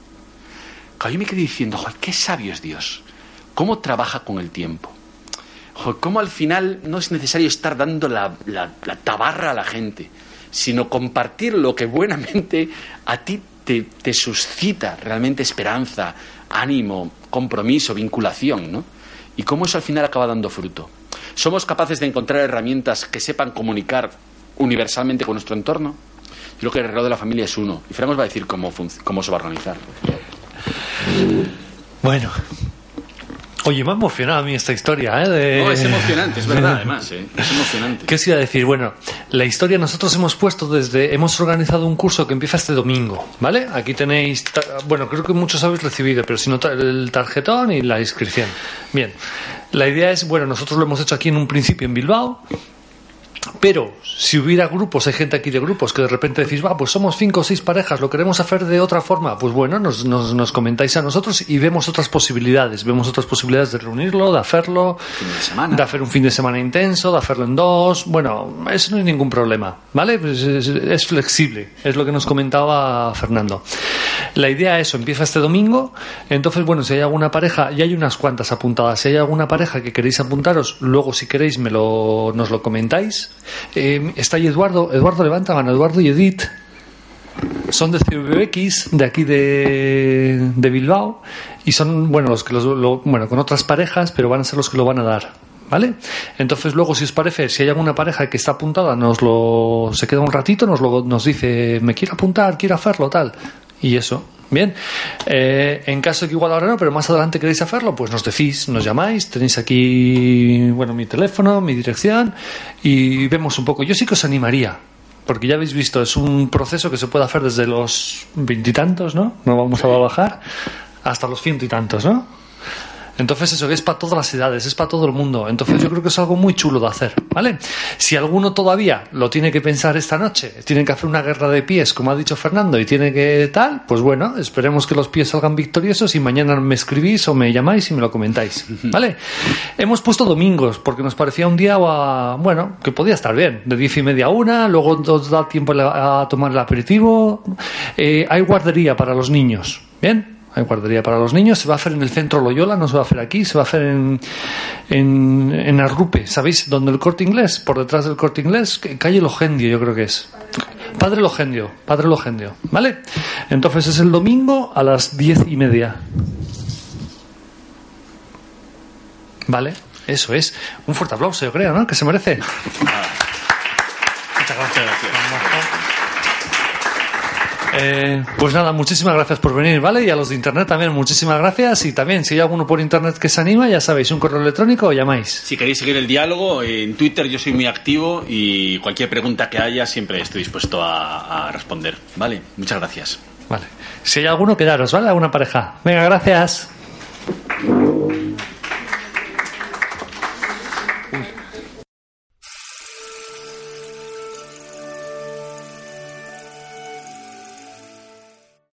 mí me quedé diciendo, qué sabio es Dios. ¿Cómo trabaja con el tiempo? Cómo al final no es necesario estar dando la, tabarra a la gente, sino compartir lo que buenamente a ti te suscita realmente esperanza, ánimo, compromiso, vinculación, ¿no? Y cómo eso al final acaba dando fruto. ¿Somos capaces de encontrar herramientas que sepan comunicar universalmente con nuestro entorno? Yo creo que el reloj de la familia es uno. Y Fran va a decir cómo, cómo se va a organizar. Bueno. Oye, me ha emocionado a mí esta historia, ¿eh? De- No, es emocionante, es verdad, además, ¿eh? Es emocionante. ¿Qué os iba a decir? Bueno, la historia nosotros hemos puesto desde, hemos organizado un curso que empieza este domingo, ¿vale? Aquí tenéis, bueno, creo que muchos habéis recibido, pero si no, el tarjetón y la inscripción. Bien, la idea es, bueno, nosotros lo hemos hecho aquí en un principio en Bilbao, pero si hubiera grupos, hay gente aquí de grupos que de repente decís, va, pues somos cinco o seis parejas, lo queremos hacer de otra forma, pues bueno, nos, nos, nos comentáis a nosotros y vemos otras posibilidades, vemos otras posibilidades de reunirlo, de hacerlo, Fin de de hacer un fin de semana intenso, de hacerlo en dos, bueno, eso no hay ningún problema, ¿vale? Pues es, es flexible, es lo que nos comentaba Fernando. La idea es eso, empieza este domingo, entonces, bueno, si hay alguna pareja, ya hay unas cuantas apuntadas, si hay alguna pareja que queréis apuntaros, luego si queréis me lo, nos lo comentáis. Eh, está ahí Eduardo, Eduardo levanta mano, Eduardo y Edith, son de CVX, de aquí de, de Bilbao, y son, bueno, los que los, lo- bueno, con otras parejas, pero van a ser los que lo van a dar. ¿Vale? Entonces luego, si os parece, si hay alguna pareja que está apuntada, nos lo, se queda un ratito, nos lo, nos dice, me quiero apuntar, quiero hacerlo, tal. Y eso. Bien. Eh, en caso de que igual ahora no, pero más adelante queréis hacerlo, pues nos decís, nos llamáis, tenéis aquí, bueno, mi teléfono, mi dirección, y vemos un poco. Yo sí que os animaría, porque ya habéis visto, es un proceso que se puede hacer desde los veintitantos, ¿no? No vamos a bajar hasta los ciento y tantos, ¿no? Entonces eso es para todas las edades, es para todo el mundo. Entonces yo creo que es algo muy chulo de hacer, ¿vale? Si alguno todavía lo tiene que pensar esta noche, tiene que hacer una guerra de pies, como ha dicho Fernando, y tiene que tal, pues bueno, esperemos que los pies salgan victoriosos y mañana me escribís o me llamáis y me lo comentáis, ¿vale? Hemos puesto domingos porque nos parecía un día, bueno, que podía estar bien, de diez y media a una, luego nos da tiempo a tomar el aperitivo. Eh, hay guardería para los niños, ¿bien? Guardería para los niños, se va a hacer en el centro Loyola, no se va a hacer aquí, se va a hacer en, en, en Arrupe, ¿sabéis? Donde el corte inglés, por detrás del corte inglés, calle Logendio, yo creo que es. Padre Logendio, Padre Logendio, ¿vale? Entonces es el domingo a las diez y media. ¿Vale? Eso es. Un fuerte aplauso, yo creo, ¿no? Que se merece. Muchas gracias. Eh, pues nada, muchísimas gracias por venir, ¿vale? Y a los de internet también, muchísimas gracias. Y también, si hay alguno por internet que se anima, ya sabéis, un correo electrónico o llamáis. Si queréis seguir el diálogo, en Twitter yo soy muy activo y cualquier pregunta que haya siempre estoy dispuesto a, a responder. ¿Vale? Muchas gracias. Vale. Si hay alguno, quedaros, ¿vale? Alguna pareja. Venga, gracias.